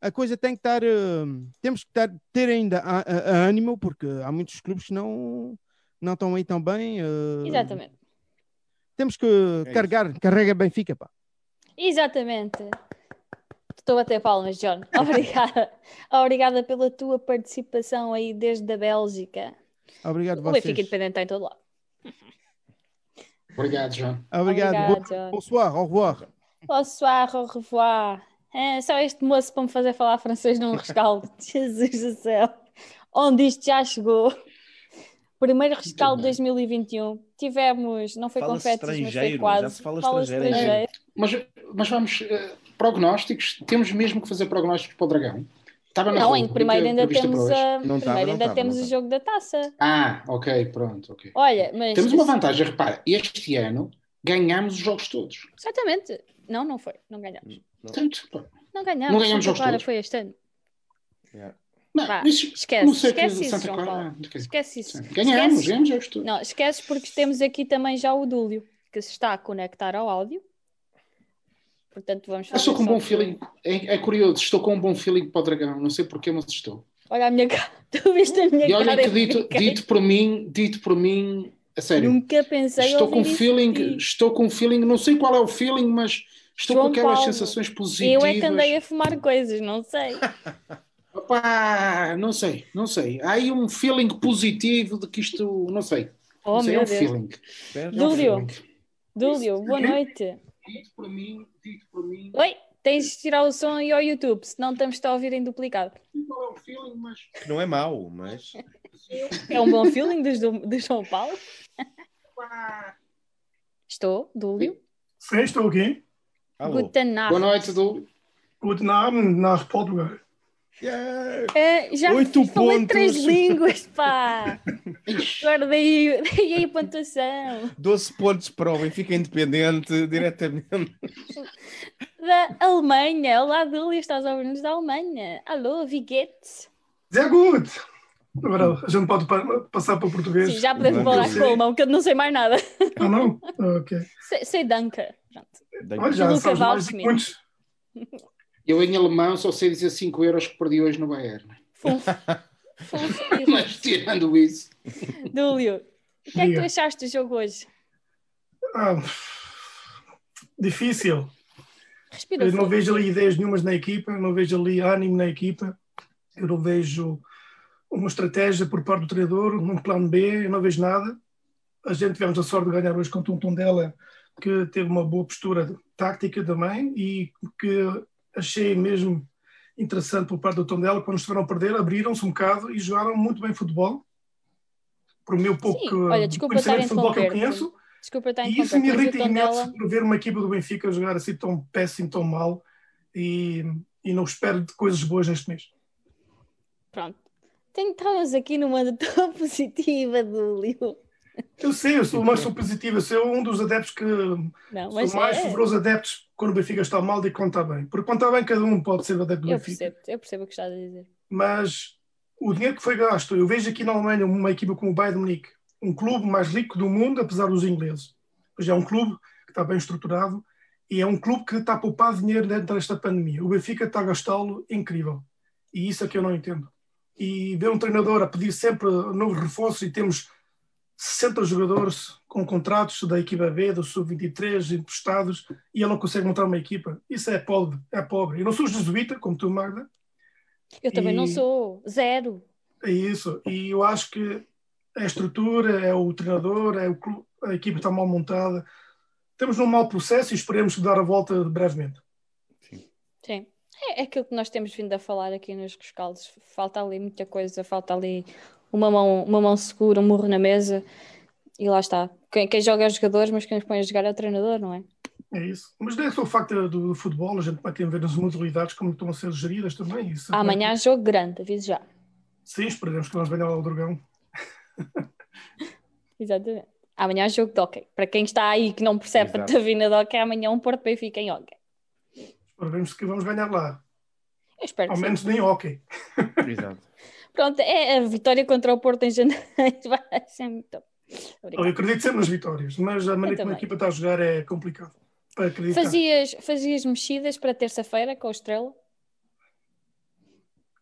A coisa tem que estar, uh, temos que estar, ter ainda a, a, a, ânimo, porque há muitos clubes que não, não estão aí tão bem. Uh, Exatamente. Temos que é carregar, isso. carrega Benfica, pá. Exatamente. Estou a bater palmas, John. [laughs] Obrigada. Obrigada pela tua participação aí desde a Bélgica. Obrigado, vocês. O Benfica Independente está em todo lado. Obrigado, João. Obrigado. Obrigado Bonsoir, au revoir. Bonsoir, au revoir. É só este moço para me fazer falar francês num rescaldo. [laughs] Jesus do céu. Onde isto já chegou. Primeiro rescaldo de 2021. Tivemos, não foi confetes, mas foi quase. Já se fala, fala estrangeiro. estrangeiro. É, mas, mas vamos, uh, prognósticos, temos mesmo que fazer prognósticos para o Dragão. Estava na não, em primeiro ainda temos, a... não primeiro ainda temos o jogo da taça. Ah, ok, pronto. Okay. Olha, mas... Temos uma vantagem, repara, este ano ganhamos os jogos todos. Exatamente. Não, não foi, não ganhamos. Não, Tanto, não ganhamos. Não ganhamos jogos Clara todos. foi este ano. Yeah. Não, Vá, isso, esquece, esquece isso, Santa Clara. Esquece isso. Ganhamos, esquece. ganhamos jogos todos. Não, esqueces porque temos aqui também já o Dúlio, que se está a conectar ao áudio. Portanto, vamos fazer. Estou com um bom feeling. É, é, curioso, estou com um bom feeling para o dragão. Não sei porquê, mas estou. Olha a minha cara. [laughs] Tu viste a minha e cara? E olha que dito, dito por mim, dito por mim, a sério. Nunca pensei estou com feeling, estou com feeling, não sei qual é o feeling, mas estou João com aquelas Paulo, sensações positivas. Eu é que andei a fumar coisas, não sei. [laughs] Opa, não sei, não sei. Há aí um feeling positivo de que isto, não sei. Oh, não sei, é um Deus. feeling. Dúlio, Dúlio, boa noite. Dito por mim, por mim. Oi, tens de tirar o som aí ao YouTube, senão estamos a ouvir em duplicado. Qual é o feeling, mas. Que não é mau, mas. é um bom feeling do, do João Paulo? [laughs] Estou, Dúlio. Sim, estou aqui. Alô. Guten Nacht. Boa noite, Dúlio. Guten Abend nach Portugal. Yeah. É, já Oito falei pontos. três línguas, pá! [laughs] Agora daí, daí aí a pontuação. 12 pontos para o Benfica Independente, diretamente. Da Alemanha, olá Dúlia, estás a ouvir-nos da Alemanha. Alô, Viguete. Sehr gut! Agora a gente pode passar para o português. Sim, já podemos falar com o alemão, que eu não sei mais nada. Ah, não? Ok. Sei, sei Danka. Olha, já sabes mais muitos. Eu em alemão só sei dizer 5 euros que perdi hoje no Bayern. [laughs] [laughs] Mas tirando isso. Dúlio, o que é que tu achaste do jogo hoje? Ah, difícil. Respira eu não vejo ali ideias nenhumas na equipa, não vejo ali ânimo na equipa, eu não vejo uma estratégia por parte do treinador, um plano B, eu não vejo nada. A gente tivemos a sorte de ganhar hoje contra um Tondela que teve uma boa postura tática também e que achei mesmo interessante por parte do Tondela, quando estiveram a perder, abriram-se um bocado e jogaram muito bem futebol. Por o meu pouco Sim. Olha, desculpa conhecimento de futebol que eu conheço, Desculpa estar e isso me irrita imenso por ver uma equipa do Benfica jogar assim tão péssimo, tão mal e, e não espero de coisas boas neste mês. Pronto. Tem- Estamos aqui numa tão [laughs] positiva do Lio. Eu sei, eu sou mais sou positivo, eu sou um dos adeptos que Não, mas sou mais é, fervoroso adeptos quando o Benfica está mal e quando está bem. Porque quando está bem, cada um pode ser adepto do eu Benfica. percebo, eu percebo o que estás a dizer. Mas o dinheiro que foi gasto, eu vejo aqui na Alemanha uma equipa como o Bayern Munique, um clube mais rico do mundo, apesar dos ingleses. Mas é um clube que está bem estruturado e é um clube que está a poupar dinheiro dentro desta pandemia. O Benfica está a gastá-lo incrível. E isso é que eu não entendo. E ver um treinador a pedir sempre novos reforços e temos 60 jogadores com contratos da equipa B, do Sub-23, emprestados, e ele não consegue montar uma equipa. Isso é pobre. É pobre. Eu não sou jesuíta, como tu, Magda, Eu também não E- sou. Zero. é isso. E eu acho que é a estrutura, é o treinador, é o clube, a equipa está mal montada. Estamos num mau processo e esperemos dar a volta brevemente. Sim. É, é aquilo que nós temos vindo a falar aqui nos rescaldos. Falta ali muita coisa, falta ali uma mão, uma mão segura, um murro na mesa. E lá está. Quem, quem joga é os jogadores, mas quem os põe a jogar é o treinador, não é? É isso. Mas não é só o facto do, do futebol, a gente vai ter a ver as modalidades como estão a ser geridas também. Isso Amanhã jogo grande, aviso já. Sim, esperemos que vamos ganhar lá o Dragão. [laughs] Exatamente. Amanhã jogo de hockey. Para quem está aí que não percebe Exato. a tavina de hockey, amanhã um Porto Benfica em hockey. Esperemos que vamos ganhar lá. Eu espero que Ao sim. menos nem hockey. Exato. [laughs] Pronto, é a vitória contra o Porto em janeiro. [laughs] Vai ser muito. Eu Obrigada. acredito sempre nas vitórias, mas a maneira como a equipa está a jogar é complicado. Para acreditar. Fazias, fazias mexidas para terça-feira com o Estrela?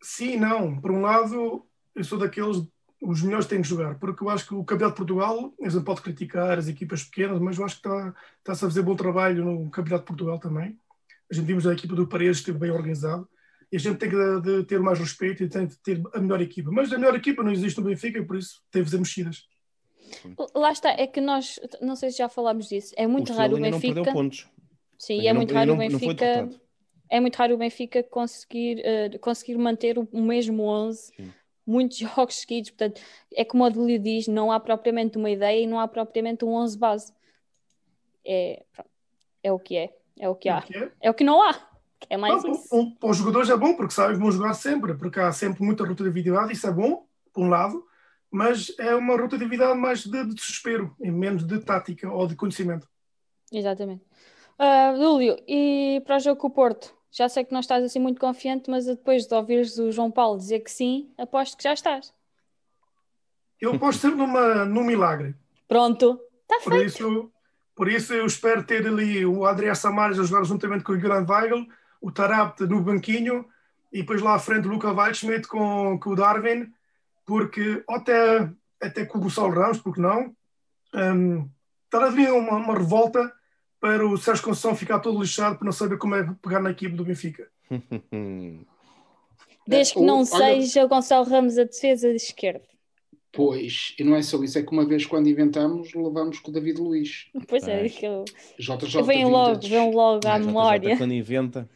Sim e não. Por um lado, eu sou daqueles, os melhores têm que jogar, porque eu acho que o Campeonato de Portugal, a gente pode criticar as equipas pequenas, mas eu acho que está, está-se a fazer bom trabalho no Campeonato de Portugal também. A gente vimos a equipa do Paredes esteve bem organizado e a gente tem que de, de ter mais respeito e tem de ter a melhor equipa. Mas a melhor equipa não existe no Benfica e por isso tem de fazer mexidas. Lá está, é que nós, não sei se já falámos disso, é muito o raro o ainda não Benfica. perdeu pontos. Sim, é não- muito raro o não- foi Benfica. É muito raro o Benfica conseguir, eh, conseguir manter o, o mesmo 11 Sim. muitos [laughs] jogos seguidos. Portanto, é como o Adílio diz: não há propriamente uma ideia e não há propriamente um 11 base. É, pronto, é o que é, é o que há. Que é- É o que não há. É mais Não, isso. para- para os jogadores é bom, porque sabem que vão jogar sempre, porque há sempre muita rotatividade, isso é bom, por um lado, mas é uma rotatividade mais de, de desespero, e menos de tática ou de conhecimento. Exatamente. Lúlio, e para o jogo com o Porto? Já sei que não estás assim muito confiante, mas depois de ouvires o João Paulo dizer que sim, aposto que já estás. Eu aposto sempre numa, num milagre. Pronto, está Por feito. isso, por isso eu espero ter ali o Adrián Samares a jogar juntamente com o Guilherme Weigl, o Tarabt no banquinho e depois lá à frente o Luca Waldschmidt com, com o Darwin, porque ou até, até com o Gonçalo Ramos, porque não, um, estar ali uma, uma revolta para o Sérgio Conceição ficar todo lixado por não saber como é pegar na equipe do Benfica. [laughs] Desde que Ou- não olha- seja o Gonçalo Ramos a defesa de esquerda. Pois, e não é só isso, é que uma vez quando inventamos, levamos com o David Luiz. Pois é, É. que eu, JJ venho logo, venho logo à JJ memória. Quando inventa.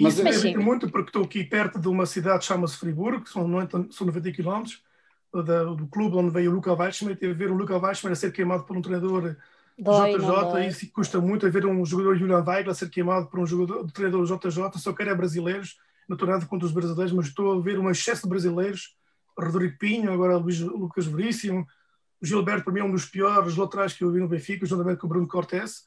Mas Isso é- Mas irrita muito porque estou aqui perto de uma cidade que chama-se Friburgo, que são, 90 são 90 km, da- do clube onde veio o Luca Waldschmidt, e ver o Luca Waldschmidt a ser queimado por um treinador Dói, JJ, dói. isso custa muito a ver um jogador Julian Weigl a ser queimado por um jogador, treinador JJ, só quero é brasileiros, não estou nada contra os brasileiros, mas estou a ver um excesso de brasileiros, Rodrigo Pinho, agora Luís, Lucas Veríssimo, o Gilberto para mim é um dos piores laterais que eu vi no Benfica, juntamente com o Bruno Cortes,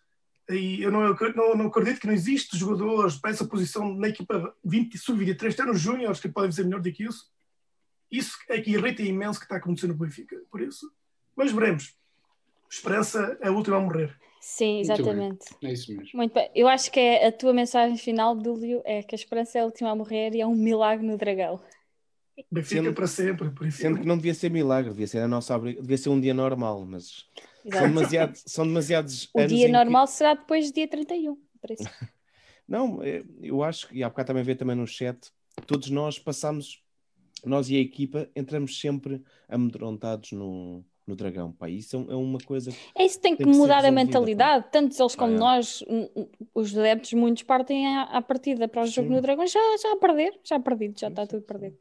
e eu não, eu não, não acredito que não existe jogadores para essa posição na equipa 20, sub-23, até nos júniores que podem fazer melhor do que isso. Isso é que irrita imenso que está acontecendo no Benfica, por isso. Mas veremos. Esperança é a última a morrer. Sim, Muito bem. exatamente. É isso mesmo. Muito bem. Eu acho que é a tua mensagem final, Dúlio, é que a esperança é a última a morrer e é um milagre no dragão. Benfica Sendo- para sempre, por isso. Sendo que não devia ser milagre, devia ser a nossa devia ser um dia normal, mas são, demasiado, são demasiados O dia em que- normal será depois do dia 31. Por isso. [laughs] Não, eh, eu acho, e há bocado também ver também no chat, todos nós passamos, nós e a equipa, entramos sempre amedrontados no, no Dragão. Pá, isso é uma coisa. É isso tem que, tem que mudar a mentalidade. Pá. Tanto eles como ah, é. nós, os adeptos, muitos partem à, à partida para o jogo Sim. no Dragão já, já a perder, já perdido, já está tudo perdido.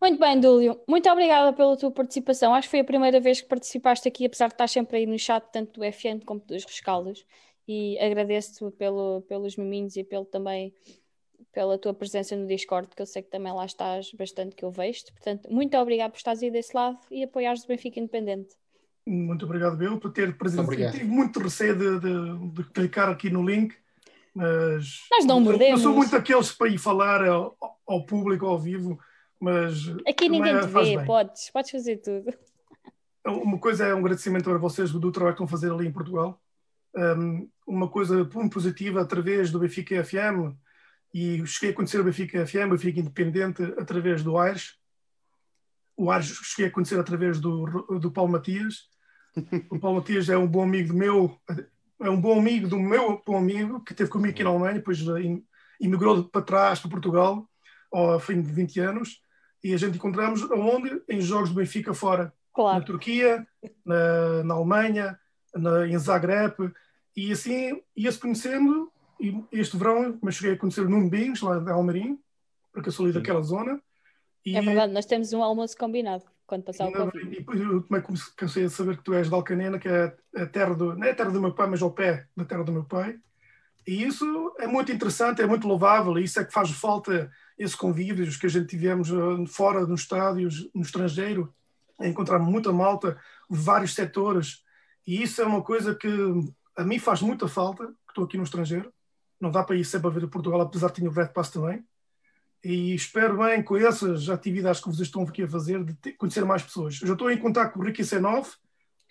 Muito bem, Dúlio, muito obrigada pela tua participação. Acho que foi a primeira vez que participaste aqui, apesar de estar sempre aí no chat, tanto do FN como dos rescaldos. E agradeço-te pelo, pelos miminhos e pelo também pela tua presença no Discord, que eu sei que também lá estás bastante que eu vejo. Portanto, muito obrigado por estares aí desse lado e apoiares o Benfica Independente. Muito obrigado, Bill, por ter presente. Tive muito receio de, de, de, clicar aqui no link, mas. Nós não mordemos. Eu sou muito aqueles para ir falar ao, ao público ao vivo, mas. Aqui ninguém te vê, podes, podes fazer tudo. Uma coisa é um agradecimento a vocês do trabalho que estão a fazer ali em Portugal. Um, uma coisa muito positiva através do Benfica FM e cheguei a conhecer o Benfica FM, o Benfica Independente, através do Aires. O Aires cheguei a conhecer através do, do Paulo Matias. O Paulo Matias é um bom amigo meu, é um bom amigo do meu bom amigo, que esteve comigo aqui na Alemanha, depois imigrou para trás para Portugal, ao fim de 20 anos, e a gente encontramos aonde? Em jogos do Benfica fora. Claro. Na Turquia, na, na Alemanha, na, em Zagreb, e assim ia-se conhecendo e este verão, mas cheguei a conhecer o Nuno Bins, lá de Almarim, porque eu sou ali daquela zona. E, é verdade, nós temos um almoço combinado quando passar o Covid. E eu também comecei a saber que tu és de Alcanena, que é a terra do, não é a terra do meu pai, mas ao pé da terra do meu pai. E isso é muito interessante, é muito louvável, e isso é que faz falta esses convívios que a gente tivemos eh, fora nos estádios, no estrangeiro, encontrar muita malta, vários setores, e isso é uma coisa que a mim faz muita falta, que estou aqui no estrangeiro, não dá para ir sempre a ver Portugal, apesar de ter o Red Pass também. E espero bem, com essas atividades que vocês estão aqui a fazer, de ter, conhecer mais pessoas. Eu já estou em contato com o Ricky C9,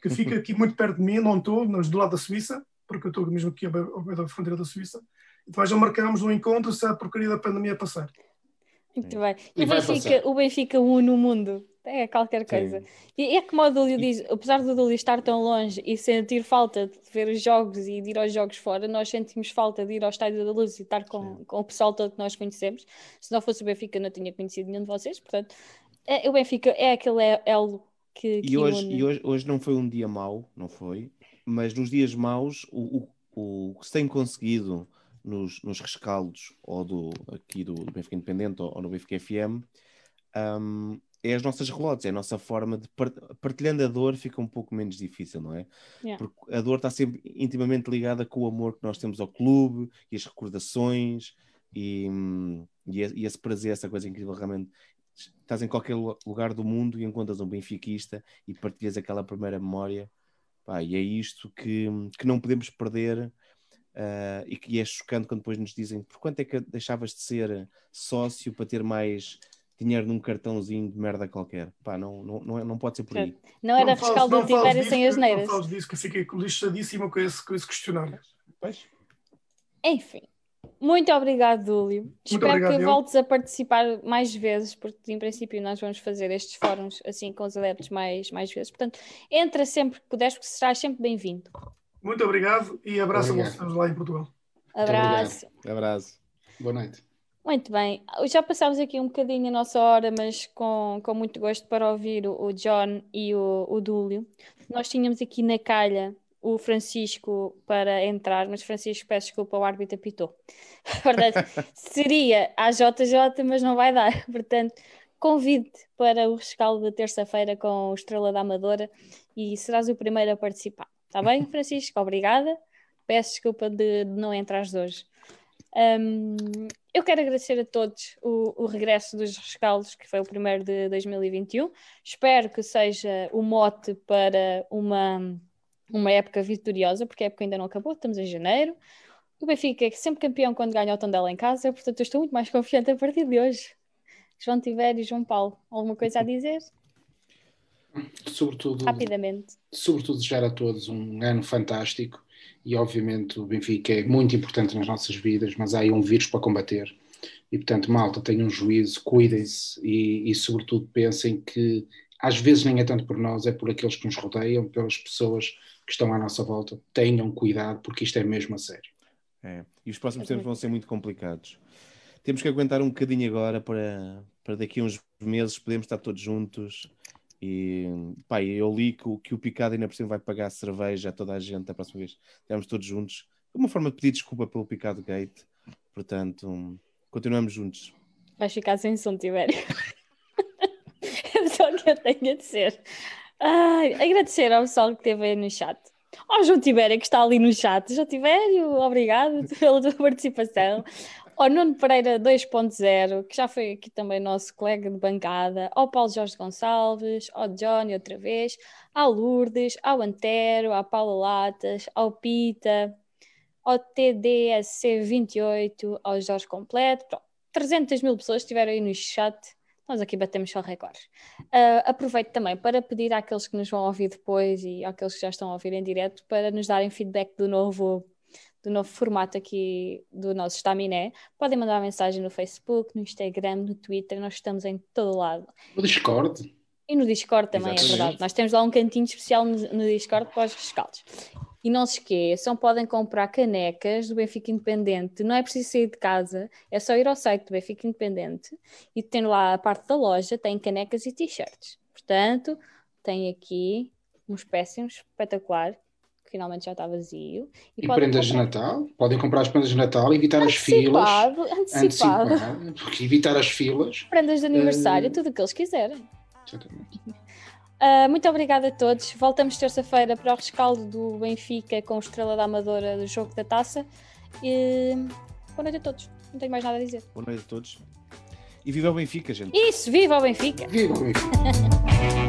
que [laughs] fica aqui muito perto de mim, não estou, mas do lado da Suíça, porque eu estou mesmo aqui ao pé da fronteira da Suíça. Então já marcamos um encontro se a porcaria da pandemia passar. Muito bem. E, e o, Benfica, o Benfica une o mundo é qualquer coisa. Sim. E é como o Dúlio diz, apesar do Dúlio estar tão longe e sentir falta de ver os jogos e de ir aos jogos fora, nós sentimos falta de ir ao Estádio da Luz e estar com, com o pessoal todo que nós conhecemos. Se não fosse o Benfica, não tinha conhecido nenhum de vocês, portanto, é, o Benfica é aquele elo que, que e, hoje, une. e hoje, hoje não foi um dia mau, não foi? Mas nos dias maus, o, o, o que se tem conseguido nos, nos rescaldos ou do, aqui do, do Benfica Independente ou, ou no Benfica FM um, é as nossas relotes, é a nossa forma de partilhando a dor fica um pouco menos difícil, não é? Yeah. Porque a dor está sempre intimamente ligada com o amor que nós temos ao clube e as recordações e, e, esse prazer, essa coisa incrível realmente. Estás em qualquer lugar do mundo e encontras um benfiquista e partilhas aquela primeira memória. Pá, e é isto que, que não podemos perder uh, e que é chocante quando depois nos dizem por quanto é que deixavas de ser sócio para ter mais dinheiro num cartãozinho de merda qualquer. Pá, não, não, não, é, não pode ser por aí. Não era não fiscal do Tibério sem as neiras. Não fales disso que fiquei lixadíssima com esse, com esse questionário. Pois? Enfim. Muito obrigado, Dúlio. Muito Espero obrigado, que eu. voltes a participar mais vezes, porque em princípio nós vamos fazer estes fóruns assim com os adeptos mais, mais vezes. Portanto, entra sempre que puderes, porque serás sempre bem-vindo. Muito obrigado e abraço obrigado. a vocês lá em Portugal. Abraço. Abraço. Boa noite. Muito bem, já passámos aqui um bocadinho a nossa hora, mas com, com muito gosto para ouvir o, o John e o, o Dúlio. Nós tínhamos aqui na calha o Francisco para entrar, mas Francisco, peço desculpa, o árbitro apitou. [laughs] Portanto, seria a JJ, mas não vai dar. Portanto, convide para o rescaldo da terça-feira com o Estrela da Amadora e serás o primeiro a participar. Está bem, Francisco? Obrigada. Peço desculpa de, não entrar hoje. Um, eu quero agradecer a todos o, o, regresso dos rescaldos, que foi o primeiro de 2021. Espero que seja o mote para uma, uma época vitoriosa, porque a época ainda não acabou, estamos em janeiro. O Benfica é sempre campeão quando ganha o Tondela em casa, portanto eu estou muito mais confiante a partir de hoje. João Tiver e João Paulo, alguma coisa a dizer? Sobretudo, rapidamente. Sobretudo desejar a todos um ano fantástico e obviamente o Benfica é muito importante nas nossas vidas, mas há aí um vírus para combater. E portanto, malta, tenham um juízo, cuidem-se e, e, sobretudo, pensem que às vezes nem é tanto por nós, é por aqueles que nos rodeiam, pelas pessoas que estão à nossa volta. Tenham cuidado, porque isto é mesmo a sério. É. E os próximos tempos vão ser muito complicados. Temos que aguentar um bocadinho agora para, para daqui a uns meses podermos estar todos juntos E pá, eu li que, que o Picado ainda por cima vai pagar cerveja a toda a gente a próxima vez. Estamos todos juntos. Uma forma de pedir desculpa pelo Picado Gate. Portanto, continuamos juntos. Vais ficar sem som, Tibério. [laughs] é só o que eu tenho a dizer. Ai, agradecer ao pessoal que esteve aí no chat. Ao João Tibério, que está ali no chat. João Tibério, obrigado pela tua participação. Ao Nuno Pereira 2.0, que já foi aqui também nosso colega de bancada. Ao Paulo Jorge Gonçalves, ao Johnny outra vez, ao Lourdes, ao Antero, à Paula Latas, ao Pita, ao TDSC 28, ao Jorge Completo. Pronto, 300 mil pessoas estiveram aí no chat nós aqui batemos só recordes. Uh, aproveito também para pedir àqueles que nos vão ouvir depois e àqueles que já estão a ouvir em direto para nos darem feedback do novo, do novo formato aqui do nosso Staminé. Podem mandar mensagem no Facebook, no Instagram, no Twitter, nós estamos em todo lado. No Discord. E no Discord também, Exatamente. é verdade. Nós temos lá um cantinho especial no, no Discord para os rescaldos. E não se esqueçam, podem comprar canecas do Benfica Independente. Não é preciso sair de casa, é só ir ao site do Benfica Independente e tem lá a parte da loja, tem canecas e t-shirts. Portanto, tem aqui um espécime espetacular, que finalmente já está vazio. E, e prendas comprar... de Natal? Podem comprar as prendas de Natal, evitar antecipado, as filas. Antecipado. antecipado. Porque evitar as filas. Prendas de aniversário, uh... tudo o que eles quiserem. Exatamente. Uh, [laughs] muito obrigada a todos. Voltamos terça-feira para o rescaldo do Benfica com Estrela da Amadora do jogo da taça. E... Boa noite a todos. Não tenho mais nada a dizer. Boa noite a todos. E viva o Benfica, gente. Isso, viva o Benfica. Viva o Benfica. [laughs]